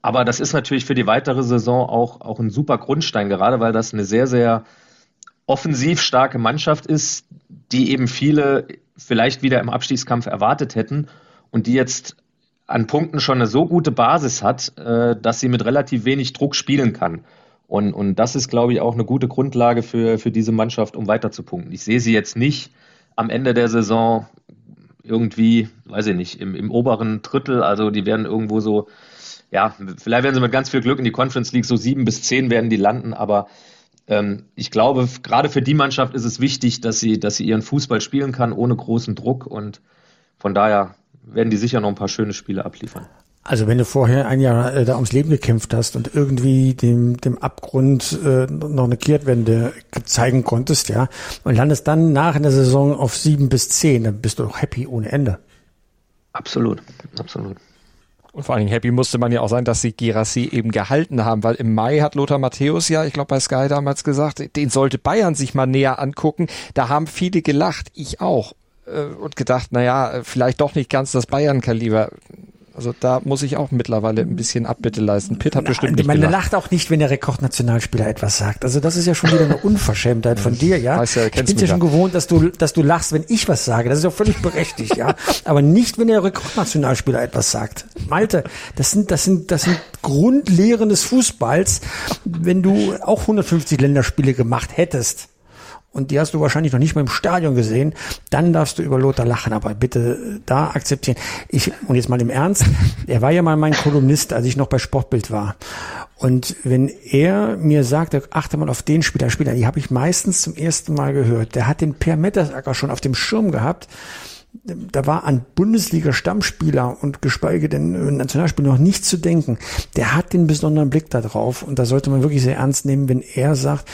Aber das ist natürlich für die weitere Saison auch, auch ein super Grundstein, gerade weil das eine sehr, sehr offensiv starke Mannschaft ist, die eben viele vielleicht wieder im Abstiegskampf erwartet hätten und die jetzt an Punkten schon eine so gute Basis hat, äh, dass sie mit relativ wenig Druck spielen kann. Und, und das ist, glaube ich, auch eine gute Grundlage für, für diese Mannschaft, um weiter zu punkten. Ich sehe sie jetzt nicht am Ende der Saison irgendwie, weiß ich nicht, im, im oberen Drittel. Also die werden irgendwo so ja, vielleicht werden sie mit ganz viel Glück in die Conference League so sieben bis zehn werden die landen, aber ähm, ich glaube, gerade für die Mannschaft ist es wichtig, dass sie, dass sie ihren Fußball spielen kann ohne großen Druck und von daher werden die sicher noch ein paar schöne Spiele abliefern. Also wenn du vorher ein Jahr äh, da ums Leben gekämpft hast und irgendwie dem, dem Abgrund äh, noch eine Kehrtwende zeigen konntest, ja, und landest dann nach in der Saison auf sieben bis zehn, dann bist du doch happy ohne Ende. Absolut, absolut. Und vor allen Dingen happy musste man ja auch sein, dass sie Girassi eben gehalten haben, weil im Mai hat Lothar Matthäus ja, ich glaube bei Sky damals gesagt, den sollte Bayern sich mal näher angucken. Da haben viele gelacht, ich auch äh, und gedacht, naja, vielleicht doch nicht ganz das Bayern-Kaliber. Also da muss ich auch mittlerweile ein bisschen Abbitte leisten. Pitt hat bestimmt nicht Man gelacht. lacht auch nicht, wenn der Rekordnationalspieler etwas sagt. Also das ist ja schon wieder eine Unverschämtheit von dir, ja. Weißt ja ich bin ja schon gewohnt, dass du, dass du lachst, wenn ich was sage. Das ist ja völlig berechtigt, ja. Aber nicht, wenn der Rekordnationalspieler etwas sagt. Malte, das sind, das sind, das sind Grundlehren des Fußballs. Wenn du auch 150 Länderspiele gemacht hättest, und die hast du wahrscheinlich noch nicht mal im Stadion gesehen, dann darfst du über Lothar lachen, aber bitte da akzeptieren. Ich, und jetzt mal im Ernst, er war ja mal mein Kolumnist, als ich noch bei Sportbild war. Und wenn er mir sagt, achte mal auf den Spieler, Spieler, die habe ich meistens zum ersten Mal gehört. Der hat den Per Mettersacker schon auf dem Schirm gehabt da war an Bundesliga-Stammspieler und geschweige denn Nationalspieler noch nicht zu denken. Der hat den besonderen Blick da drauf und da sollte man wirklich sehr ernst nehmen, wenn er sagt,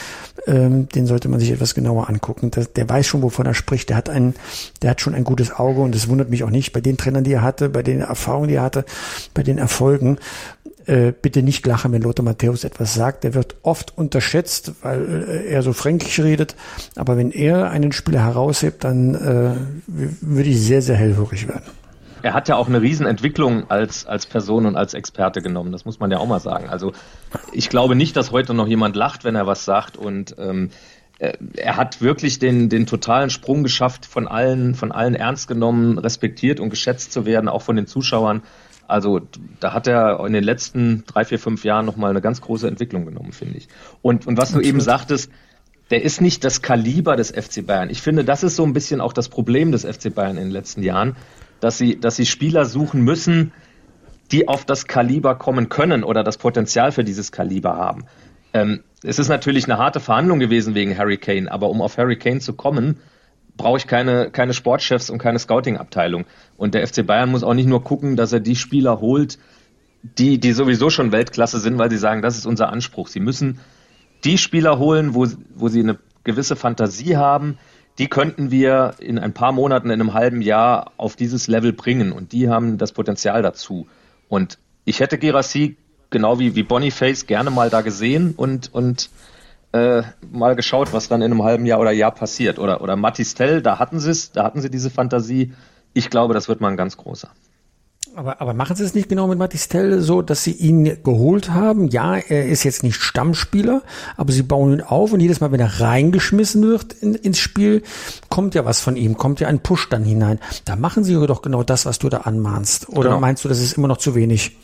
ähm, den sollte man sich etwas genauer angucken. Das, der weiß schon, wovon er spricht. Der hat ein, der hat schon ein gutes Auge und das wundert mich auch nicht bei den Trainern, die er hatte, bei den Erfahrungen, die er hatte, bei den Erfolgen äh, bitte nicht lachen, wenn Lothar Matthäus etwas sagt. Der wird oft unterschätzt, weil äh, er so fränkisch redet. Aber wenn er einen Spieler heraushebt, dann äh, würde ich sehr, sehr hellhörig werden. Er hat ja auch eine Riesenentwicklung als, als Person und als Experte genommen. Das muss man ja auch mal sagen. Also ich glaube nicht, dass heute noch jemand lacht, wenn er was sagt. Und ähm, äh, er hat wirklich den, den totalen Sprung geschafft, von allen, von allen ernst genommen, respektiert und geschätzt zu werden, auch von den Zuschauern. Also da hat er in den letzten drei, vier, fünf Jahren nochmal eine ganz große Entwicklung genommen, finde ich. Und, und was Absolut. du eben sagtest, der ist nicht das Kaliber des FC Bayern. Ich finde, das ist so ein bisschen auch das Problem des FC Bayern in den letzten Jahren, dass sie, dass sie Spieler suchen müssen, die auf das Kaliber kommen können oder das Potenzial für dieses Kaliber haben. Ähm, es ist natürlich eine harte Verhandlung gewesen wegen Harry Kane, aber um auf Harry Kane zu kommen, brauche ich keine, keine Sportchefs und keine Scouting-Abteilung. Und der FC Bayern muss auch nicht nur gucken, dass er die Spieler holt, die, die sowieso schon Weltklasse sind, weil sie sagen, das ist unser Anspruch. Sie müssen die Spieler holen, wo, wo sie eine gewisse Fantasie haben, die könnten wir in ein paar Monaten, in einem halben Jahr auf dieses Level bringen und die haben das Potenzial dazu. Und ich hätte Gerassi genau wie, wie Boniface gerne mal da gesehen und, und äh, mal geschaut, was dann in einem halben Jahr oder Jahr passiert. Oder, oder Matistel, da hatten sie es, da hatten sie diese Fantasie. Ich glaube, das wird mal ein ganz großer. Aber, aber machen Sie es nicht genau mit Matistel so, dass Sie ihn geholt haben? Ja, er ist jetzt nicht Stammspieler, aber Sie bauen ihn auf und jedes Mal, wenn er reingeschmissen wird in, ins Spiel, kommt ja was von ihm, kommt ja ein Push dann hinein. Da machen Sie doch genau das, was du da anmahnst. Oder genau. meinst du, das ist immer noch zu wenig?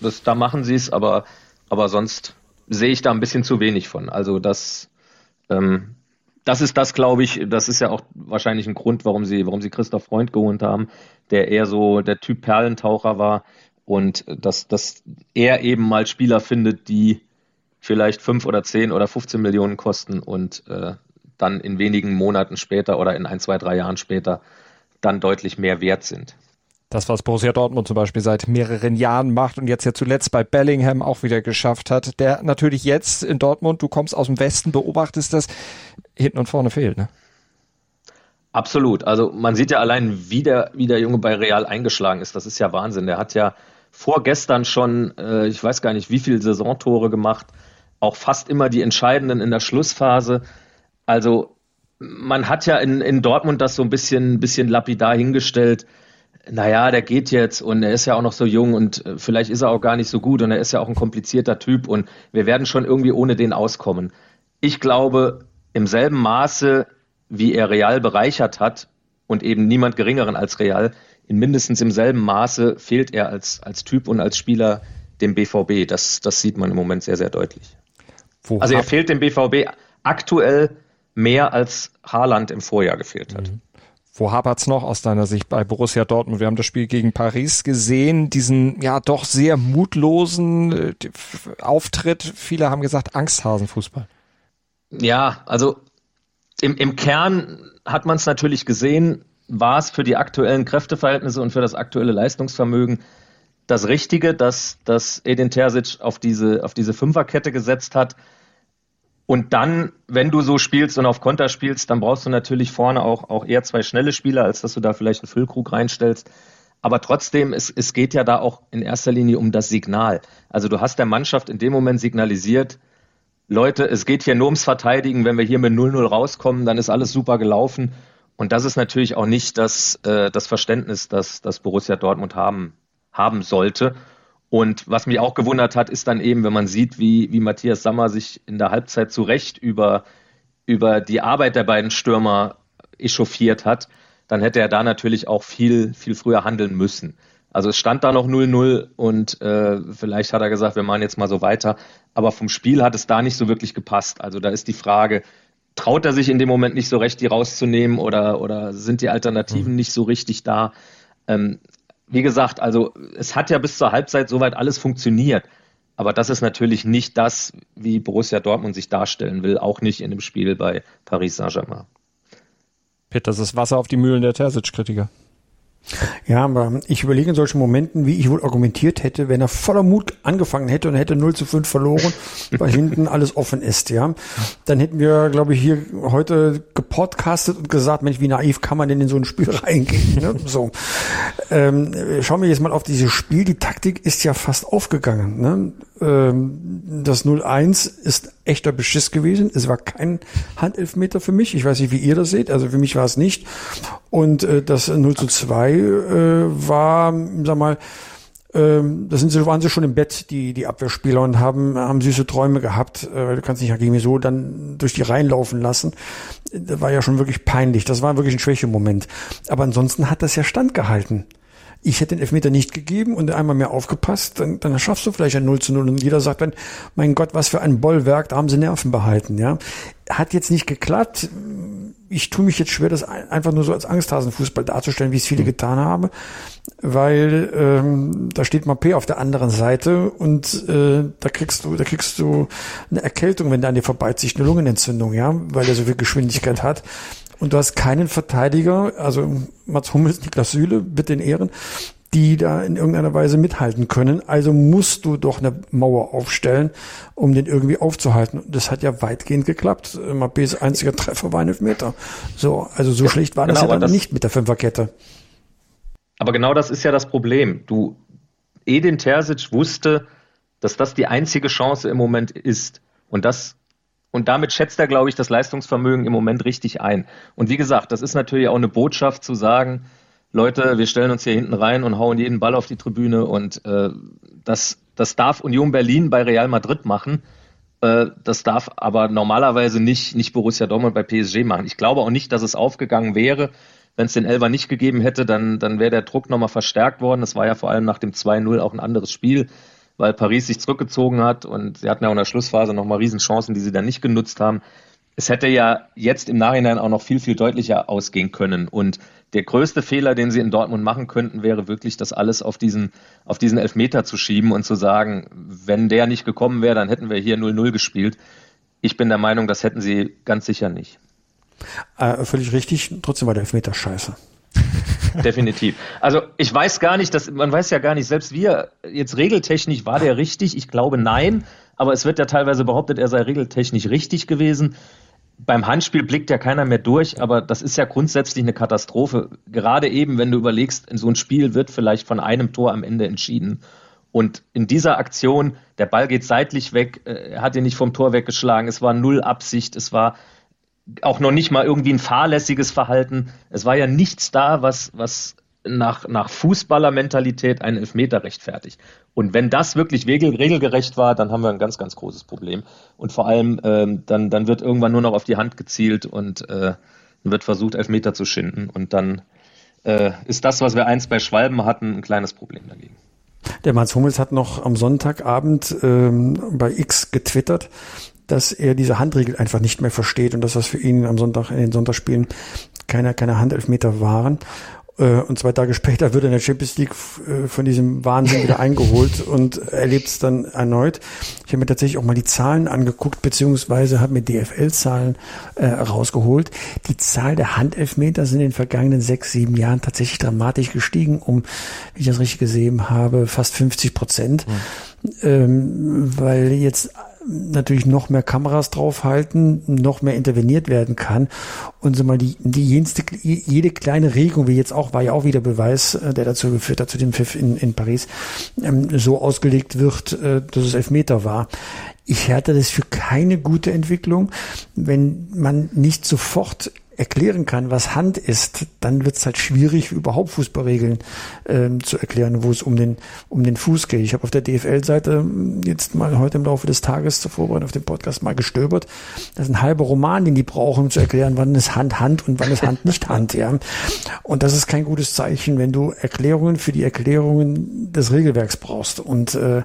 Das, da machen Sie es, aber, aber sonst sehe ich da ein bisschen zu wenig von. Also das, ähm, das ist das, glaube ich, das ist ja auch wahrscheinlich ein Grund, warum sie, warum sie Christoph Freund geholt haben, der eher so der Typ Perlentaucher war und dass, dass er eben mal Spieler findet, die vielleicht fünf oder zehn oder 15 Millionen kosten und äh, dann in wenigen Monaten später oder in ein, zwei, drei Jahren später dann deutlich mehr wert sind. Das, was Borussia Dortmund zum Beispiel seit mehreren Jahren macht und jetzt ja zuletzt bei Bellingham auch wieder geschafft hat, der natürlich jetzt in Dortmund, du kommst aus dem Westen, beobachtest das, hinten und vorne fehlt, ne? Absolut. Also man sieht ja allein, wie der, wie der Junge bei Real eingeschlagen ist. Das ist ja Wahnsinn. Der hat ja vorgestern schon, äh, ich weiß gar nicht, wie viele Saisontore gemacht, auch fast immer die entscheidenden in der Schlussphase. Also man hat ja in, in Dortmund das so ein bisschen, bisschen lapidar hingestellt. Naja, der geht jetzt und er ist ja auch noch so jung und äh, vielleicht ist er auch gar nicht so gut und er ist ja auch ein komplizierter Typ und wir werden schon irgendwie ohne den auskommen. Ich glaube, im selben Maße, wie er Real bereichert hat und eben niemand geringeren als Real, in mindestens im selben Maße fehlt er als, als Typ und als Spieler dem BVB. Das, das sieht man im Moment sehr, sehr deutlich. Wo also er fehlt dem BVB aktuell mehr als Haaland im Vorjahr gefehlt hat. Mhm. Wo hapert's noch aus deiner Sicht bei Borussia Dortmund? Wir haben das Spiel gegen Paris gesehen, diesen ja doch sehr mutlosen äh, Auftritt. Viele haben gesagt Angsthasenfußball. Ja, also im, im Kern hat man es natürlich gesehen, war es für die aktuellen Kräfteverhältnisse und für das aktuelle Leistungsvermögen das Richtige, dass, dass Edin Terzic auf diese, auf diese Fünferkette gesetzt hat. Und dann, wenn du so spielst und auf Konter spielst, dann brauchst du natürlich vorne auch, auch eher zwei schnelle Spieler, als dass du da vielleicht einen Füllkrug reinstellst. Aber trotzdem, es, es geht ja da auch in erster Linie um das Signal. Also du hast der Mannschaft in dem Moment signalisiert, Leute, es geht hier nur ums Verteidigen. Wenn wir hier mit 0-0 rauskommen, dann ist alles super gelaufen. Und das ist natürlich auch nicht das, äh, das Verständnis, das, das Borussia Dortmund haben, haben sollte. Und was mich auch gewundert hat, ist dann eben, wenn man sieht, wie, wie Matthias Sammer sich in der Halbzeit zu Recht über, über die Arbeit der beiden Stürmer echauffiert hat, dann hätte er da natürlich auch viel, viel früher handeln müssen. Also es stand da noch 0-0 und äh, vielleicht hat er gesagt, wir machen jetzt mal so weiter. Aber vom Spiel hat es da nicht so wirklich gepasst. Also da ist die Frage, traut er sich in dem Moment nicht so recht, die rauszunehmen oder, oder sind die Alternativen mhm. nicht so richtig da? Ähm, wie gesagt, also es hat ja bis zur Halbzeit soweit alles funktioniert. Aber das ist natürlich nicht das, wie Borussia Dortmund sich darstellen will, auch nicht in dem Spiel bei Paris Saint-Germain. Peter, das ist Wasser auf die Mühlen der Terzic-Kritiker. Ja, aber ich überlege in solchen Momenten, wie ich wohl argumentiert hätte, wenn er voller Mut angefangen hätte und hätte 0 zu 5 verloren, weil hinten alles offen ist, ja. Dann hätten wir, glaube ich, hier heute gepodcastet und gesagt, Mensch, wie naiv kann man denn in so ein Spiel reingehen? Ne? So. Ähm, schauen wir jetzt mal auf dieses Spiel. Die Taktik ist ja fast aufgegangen. Ne? Ähm, das 0-1 ist echter Beschiss gewesen. Es war kein Handelfmeter für mich. Ich weiß nicht, wie ihr das seht. Also für mich war es nicht. Und äh, das 0 zu 2 äh, war, sag mal, ähm, da sind sie, waren sie schon im Bett, die, die Abwehrspieler, und haben, haben süße Träume gehabt. Äh, du kannst nicht Hakimi so dann durch die Reihen laufen lassen. Das war ja schon wirklich peinlich. Das war wirklich ein Schwächemoment. Aber ansonsten hat das ja standgehalten ich hätte den Elfmeter nicht gegeben und einmal mehr aufgepasst, dann, dann schaffst du vielleicht ein 0 zu 0 und jeder sagt dann, mein Gott, was für ein Bollwerk, da haben sie Nerven behalten, ja. Hat jetzt nicht geklappt. Ich tue mich jetzt schwer, das einfach nur so als Angsthasenfußball darzustellen, wie es viele getan haben, weil ähm, da steht Mappé auf der anderen Seite und äh, da kriegst du, da kriegst du eine Erkältung, wenn der an dir vorbeizieht, eine Lungenentzündung, ja, weil er so viel Geschwindigkeit hat. Und du hast keinen Verteidiger, also Mats Hummels, Niklas Süle, bitte in Ehren, die da in irgendeiner Weise mithalten können. Also musst du doch eine Mauer aufstellen, um den irgendwie aufzuhalten. Das hat ja weitgehend geklappt. Mapes einziger Treffer war ein Elfmeter. So, also so ja, schlecht war genau, das ja dann das, nicht mit der Fünferkette. Aber genau das ist ja das Problem. Du, Edin Terzic wusste, dass das die einzige Chance im Moment ist. Und das und damit schätzt er, glaube ich, das Leistungsvermögen im Moment richtig ein. Und wie gesagt, das ist natürlich auch eine Botschaft zu sagen, Leute, wir stellen uns hier hinten rein und hauen jeden Ball auf die Tribüne. Und äh, das, das darf Union Berlin bei Real Madrid machen. Äh, das darf aber normalerweise nicht, nicht Borussia Dortmund bei PSG machen. Ich glaube auch nicht, dass es aufgegangen wäre. Wenn es den Elber nicht gegeben hätte, dann, dann wäre der Druck nochmal verstärkt worden. Das war ja vor allem nach dem 2-0 auch ein anderes Spiel weil Paris sich zurückgezogen hat und sie hatten ja auch in der Schlussphase nochmal Riesenchancen, die sie dann nicht genutzt haben. Es hätte ja jetzt im Nachhinein auch noch viel, viel deutlicher ausgehen können. Und der größte Fehler, den sie in Dortmund machen könnten, wäre wirklich, das alles auf diesen, auf diesen Elfmeter zu schieben und zu sagen, wenn der nicht gekommen wäre, dann hätten wir hier 0-0 gespielt. Ich bin der Meinung, das hätten sie ganz sicher nicht. Äh, völlig richtig. Trotzdem war der Elfmeter scheiße. Definitiv. Also ich weiß gar nicht, dass man weiß ja gar nicht, selbst wir jetzt regeltechnisch war der richtig. Ich glaube nein, aber es wird ja teilweise behauptet, er sei regeltechnisch richtig gewesen. Beim Handspiel blickt ja keiner mehr durch, aber das ist ja grundsätzlich eine Katastrophe. Gerade eben, wenn du überlegst, in so ein Spiel wird vielleicht von einem Tor am Ende entschieden. Und in dieser Aktion, der Ball geht seitlich weg, äh, er hat ihn nicht vom Tor weggeschlagen, es war null Absicht, es war auch noch nicht mal irgendwie ein fahrlässiges Verhalten. Es war ja nichts da, was, was nach, nach Fußballermentalität einen Elfmeter rechtfertigt. Und wenn das wirklich regel, regelgerecht war, dann haben wir ein ganz, ganz großes Problem. Und vor allem, ähm, dann, dann wird irgendwann nur noch auf die Hand gezielt und äh, wird versucht, Elfmeter zu schinden. Und dann äh, ist das, was wir einst bei Schwalben hatten, ein kleines Problem dagegen. Der Mats Hummels hat noch am Sonntagabend ähm, bei X getwittert, dass er diese Handregel einfach nicht mehr versteht und dass das für ihn am Sonntag in den Sonntagsspielen keine, keine Handelfmeter waren. Äh, und zwei Tage später wird er in der Champions League äh, von diesem Wahnsinn wieder eingeholt und erlebt es dann erneut. Ich habe mir tatsächlich auch mal die Zahlen angeguckt, beziehungsweise habe mir DFL-Zahlen äh, rausgeholt. Die Zahl der Handelfmeter sind in den vergangenen sechs, sieben Jahren tatsächlich dramatisch gestiegen, um, wie ich das richtig gesehen habe, fast 50 Prozent. Mhm. Ähm, weil jetzt natürlich noch mehr Kameras draufhalten, noch mehr interveniert werden kann und so mal die, die jenste, jede kleine Regung, wie jetzt auch, war ja auch wieder Beweis, äh, der dazu geführt hat, zu dem Pfiff in, in Paris, ähm, so ausgelegt wird, äh, dass es Elfmeter war. Ich halte das für keine gute Entwicklung, wenn man nicht sofort erklären kann, was Hand ist, dann wird es halt schwierig, überhaupt Fußballregeln ähm, zu erklären, wo es um den, um den Fuß geht. Ich habe auf der DFL-Seite hm, jetzt mal heute im Laufe des Tages zur Vorbereitung auf den Podcast mal gestöbert. Das ist ein halber Roman, den die brauchen, um zu erklären, wann ist Hand Hand und wann ist Hand nicht Hand. Ja. Und das ist kein gutes Zeichen, wenn du Erklärungen für die Erklärungen des Regelwerks brauchst. Und äh,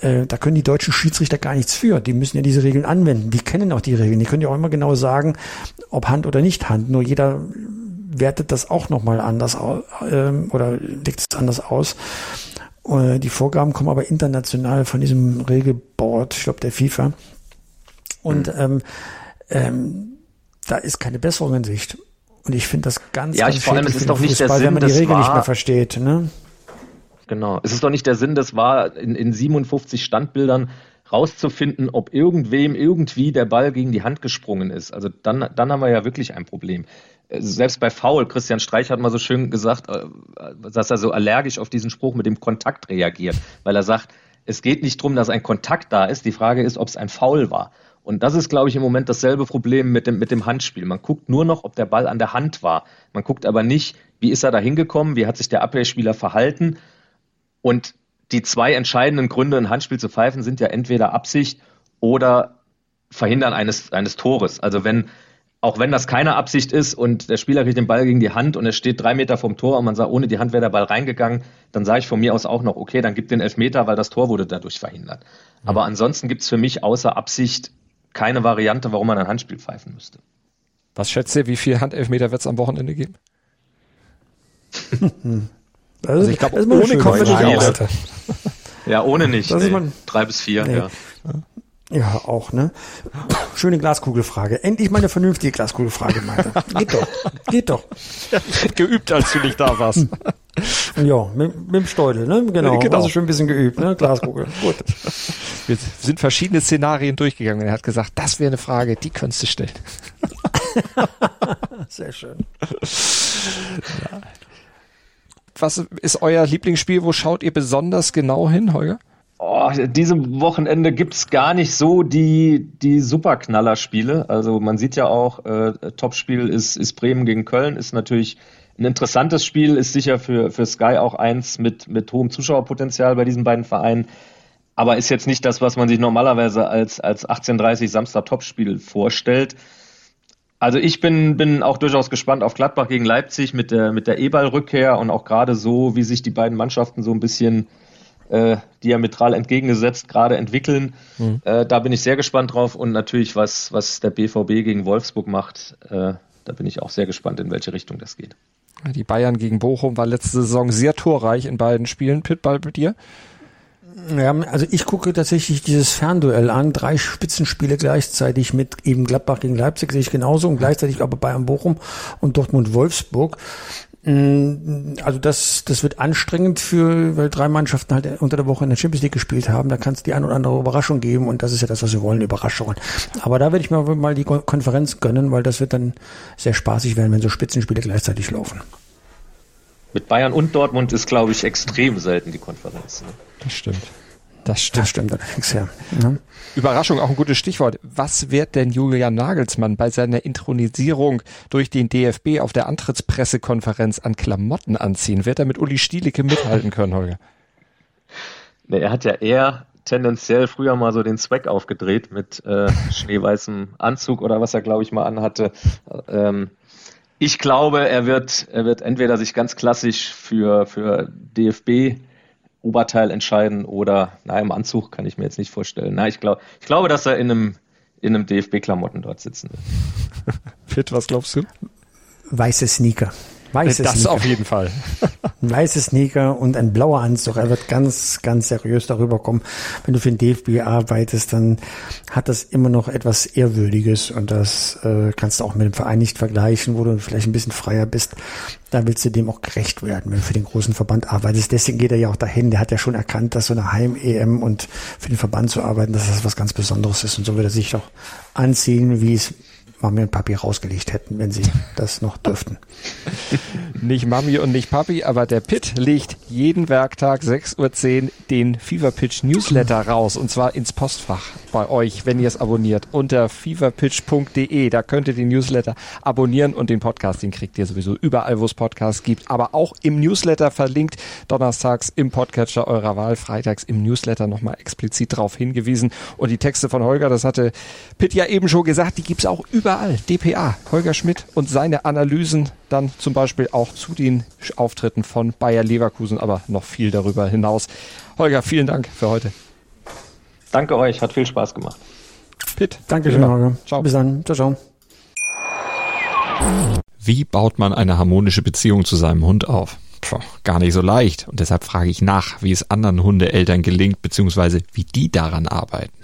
äh, da können die deutschen Schiedsrichter gar nichts für. Die müssen ja diese Regeln anwenden. Die kennen auch die Regeln. Die können ja auch immer genau sagen, ob Hand oder nicht Hand. Nur jeder wertet das auch nochmal anders äh, oder legt es anders aus. Äh, die Vorgaben kommen aber international von diesem Regelboard, ich glaube der FIFA. Und mhm. ähm, ähm, da ist keine Besserung in Sicht. Und ich finde das ganz, ja, ganz ich, vor allem, es ist doch nicht Fußball, der Sinn, wenn man die Regeln nicht mehr versteht. Ne? Genau. Es ist doch nicht der Sinn, das war in, in 57 Standbildern rauszufinden, ob irgendwem irgendwie der Ball gegen die Hand gesprungen ist. Also dann, dann haben wir ja wirklich ein Problem. Äh, selbst bei Foul, Christian Streich hat mal so schön gesagt, äh, dass er so allergisch auf diesen Spruch mit dem Kontakt reagiert, weil er sagt, es geht nicht darum, dass ein Kontakt da ist. Die Frage ist, ob es ein Foul war. Und das ist, glaube ich, im Moment dasselbe Problem mit dem, mit dem Handspiel. Man guckt nur noch, ob der Ball an der Hand war. Man guckt aber nicht, wie ist er da hingekommen, wie hat sich der Abwehrspieler verhalten und die zwei entscheidenden Gründe, ein Handspiel zu pfeifen, sind ja entweder Absicht oder Verhindern eines, eines Tores. Also wenn, auch wenn das keine Absicht ist und der Spieler kriegt den Ball gegen die Hand und er steht drei Meter vom Tor und man sagt, ohne die Hand wäre der Ball reingegangen, dann sage ich von mir aus auch noch, okay, dann gibt den Elfmeter, weil das Tor wurde dadurch verhindert. Mhm. Aber ansonsten gibt es für mich außer Absicht keine Variante, warum man ein Handspiel pfeifen müsste. Was schätzt ihr, wie viel Handelfmeter wird es am Wochenende geben? Also, also ich glaube, ohne kommen wir nicht aus. Ja, ohne nicht. Das nee. ist man, Drei bis vier, nee. ja. Ja, auch, ne? Schöne Glaskugelfrage. Endlich mal eine vernünftige Glaskugelfrage, Malte. Geht doch. Geht doch. Ich hab geübt, als du nicht da warst. Ja, mit, mit dem Steudel, ne? Genau. genau. Also schon ein bisschen geübt, ne? Glaskugel. Gut. Wir sind verschiedene Szenarien durchgegangen er hat gesagt, das wäre eine Frage, die könntest du stellen. Sehr schön. Ja was ist euer Lieblingsspiel? Wo schaut ihr besonders genau hin, Holger? Oh, diesem Wochenende gibt's gar nicht so die, die Superknaller-Spiele. Also man sieht ja auch, äh, Topspiel ist, ist Bremen gegen Köln, ist natürlich ein interessantes Spiel, ist sicher für, für Sky auch eins mit, mit hohem Zuschauerpotenzial bei diesen beiden Vereinen. Aber ist jetzt nicht das, was man sich normalerweise als, als 1830 Samstag Topspiel vorstellt. Also ich bin, bin auch durchaus gespannt auf Gladbach gegen Leipzig mit der, mit der E-Ball-Rückkehr und auch gerade so, wie sich die beiden Mannschaften so ein bisschen äh, diametral entgegengesetzt gerade entwickeln. Mhm. Äh, da bin ich sehr gespannt drauf und natürlich, was, was der BVB gegen Wolfsburg macht, äh, da bin ich auch sehr gespannt, in welche Richtung das geht. Die Bayern gegen Bochum war letzte Saison sehr torreich in beiden Spielen. Pitball bei dir? Ja, also ich gucke tatsächlich dieses Fernduell an, drei Spitzenspiele gleichzeitig mit eben Gladbach gegen Leipzig sehe ich genauso und gleichzeitig aber Bayern Bochum und Dortmund Wolfsburg. Mm, also das, das wird anstrengend für, weil drei Mannschaften halt unter der Woche in der Champions League gespielt haben. Da kann es die ein oder andere Überraschung geben und das ist ja das, was wir wollen, Überraschungen. Aber da werde ich mir mal die Konferenz gönnen, weil das wird dann sehr spaßig werden, wenn so Spitzenspiele gleichzeitig laufen. Mit Bayern und Dortmund ist, glaube ich, extrem selten die Konferenz. Ne? Das stimmt. Das stimmt. Das stimmt allerdings, ja. ja. Überraschung, auch ein gutes Stichwort. Was wird denn Julian Nagelsmann bei seiner Intronisierung durch den DFB auf der Antrittspressekonferenz an Klamotten anziehen? Wird er mit Uli Stielicke mithalten können, Holger? Nee, er hat ja eher tendenziell früher mal so den Zweck aufgedreht mit äh, schneeweißem Anzug oder was er, glaube ich, mal anhatte. Ähm, ich glaube, er wird, er wird entweder sich ganz klassisch für, für DFB Oberteil entscheiden oder, na, im Anzug kann ich mir jetzt nicht vorstellen. Na, ich glaube, ich glaube, dass er in einem, in einem DFB-Klamotten dort sitzen wird. Fit, was glaubst du? Weiße Sneaker. Weiße das Sneaker. auf jeden Fall. ein weiße Sneaker und ein blauer Anzug. Er wird ganz, ganz seriös darüber kommen. Wenn du für den DFB arbeitest, dann hat das immer noch etwas Ehrwürdiges und das äh, kannst du auch mit dem Verein nicht vergleichen, wo du vielleicht ein bisschen freier bist. Da willst du dem auch gerecht werden, wenn du für den großen Verband arbeitest. Deswegen geht er ja auch dahin. Der hat ja schon erkannt, dass so eine Heim-EM und für den Verband zu arbeiten, dass das was ganz Besonderes ist. Und so wird er sich auch anziehen, wie es Mami und Papi rausgelegt hätten, wenn sie das noch dürften. Nicht Mami und nicht Papi, aber der Pit legt jeden Werktag 6.10 Uhr den Fever Pitch Newsletter raus und zwar ins Postfach bei euch, wenn ihr es abonniert, unter feverpitch.de. Da könnt ihr den Newsletter abonnieren und den Podcast, den kriegt ihr sowieso überall, wo es Podcasts gibt, aber auch im Newsletter verlinkt, donnerstags im Podcatcher eurer Wahl, freitags im Newsletter nochmal explizit darauf hingewiesen und die Texte von Holger, das hatte Pit ja eben schon gesagt, die gibt's auch überall überall. DPA, Holger Schmidt und seine Analysen dann zum Beispiel auch zu den Auftritten von Bayer Leverkusen, aber noch viel darüber hinaus. Holger, vielen Dank für heute. Danke euch, hat viel Spaß gemacht. Pitt. Danke schön, Holger. Ciao. Bis dann. Ciao, ciao. Wie baut man eine harmonische Beziehung zu seinem Hund auf? Puh, gar nicht so leicht. Und deshalb frage ich nach, wie es anderen Hundeeltern gelingt, beziehungsweise wie die daran arbeiten.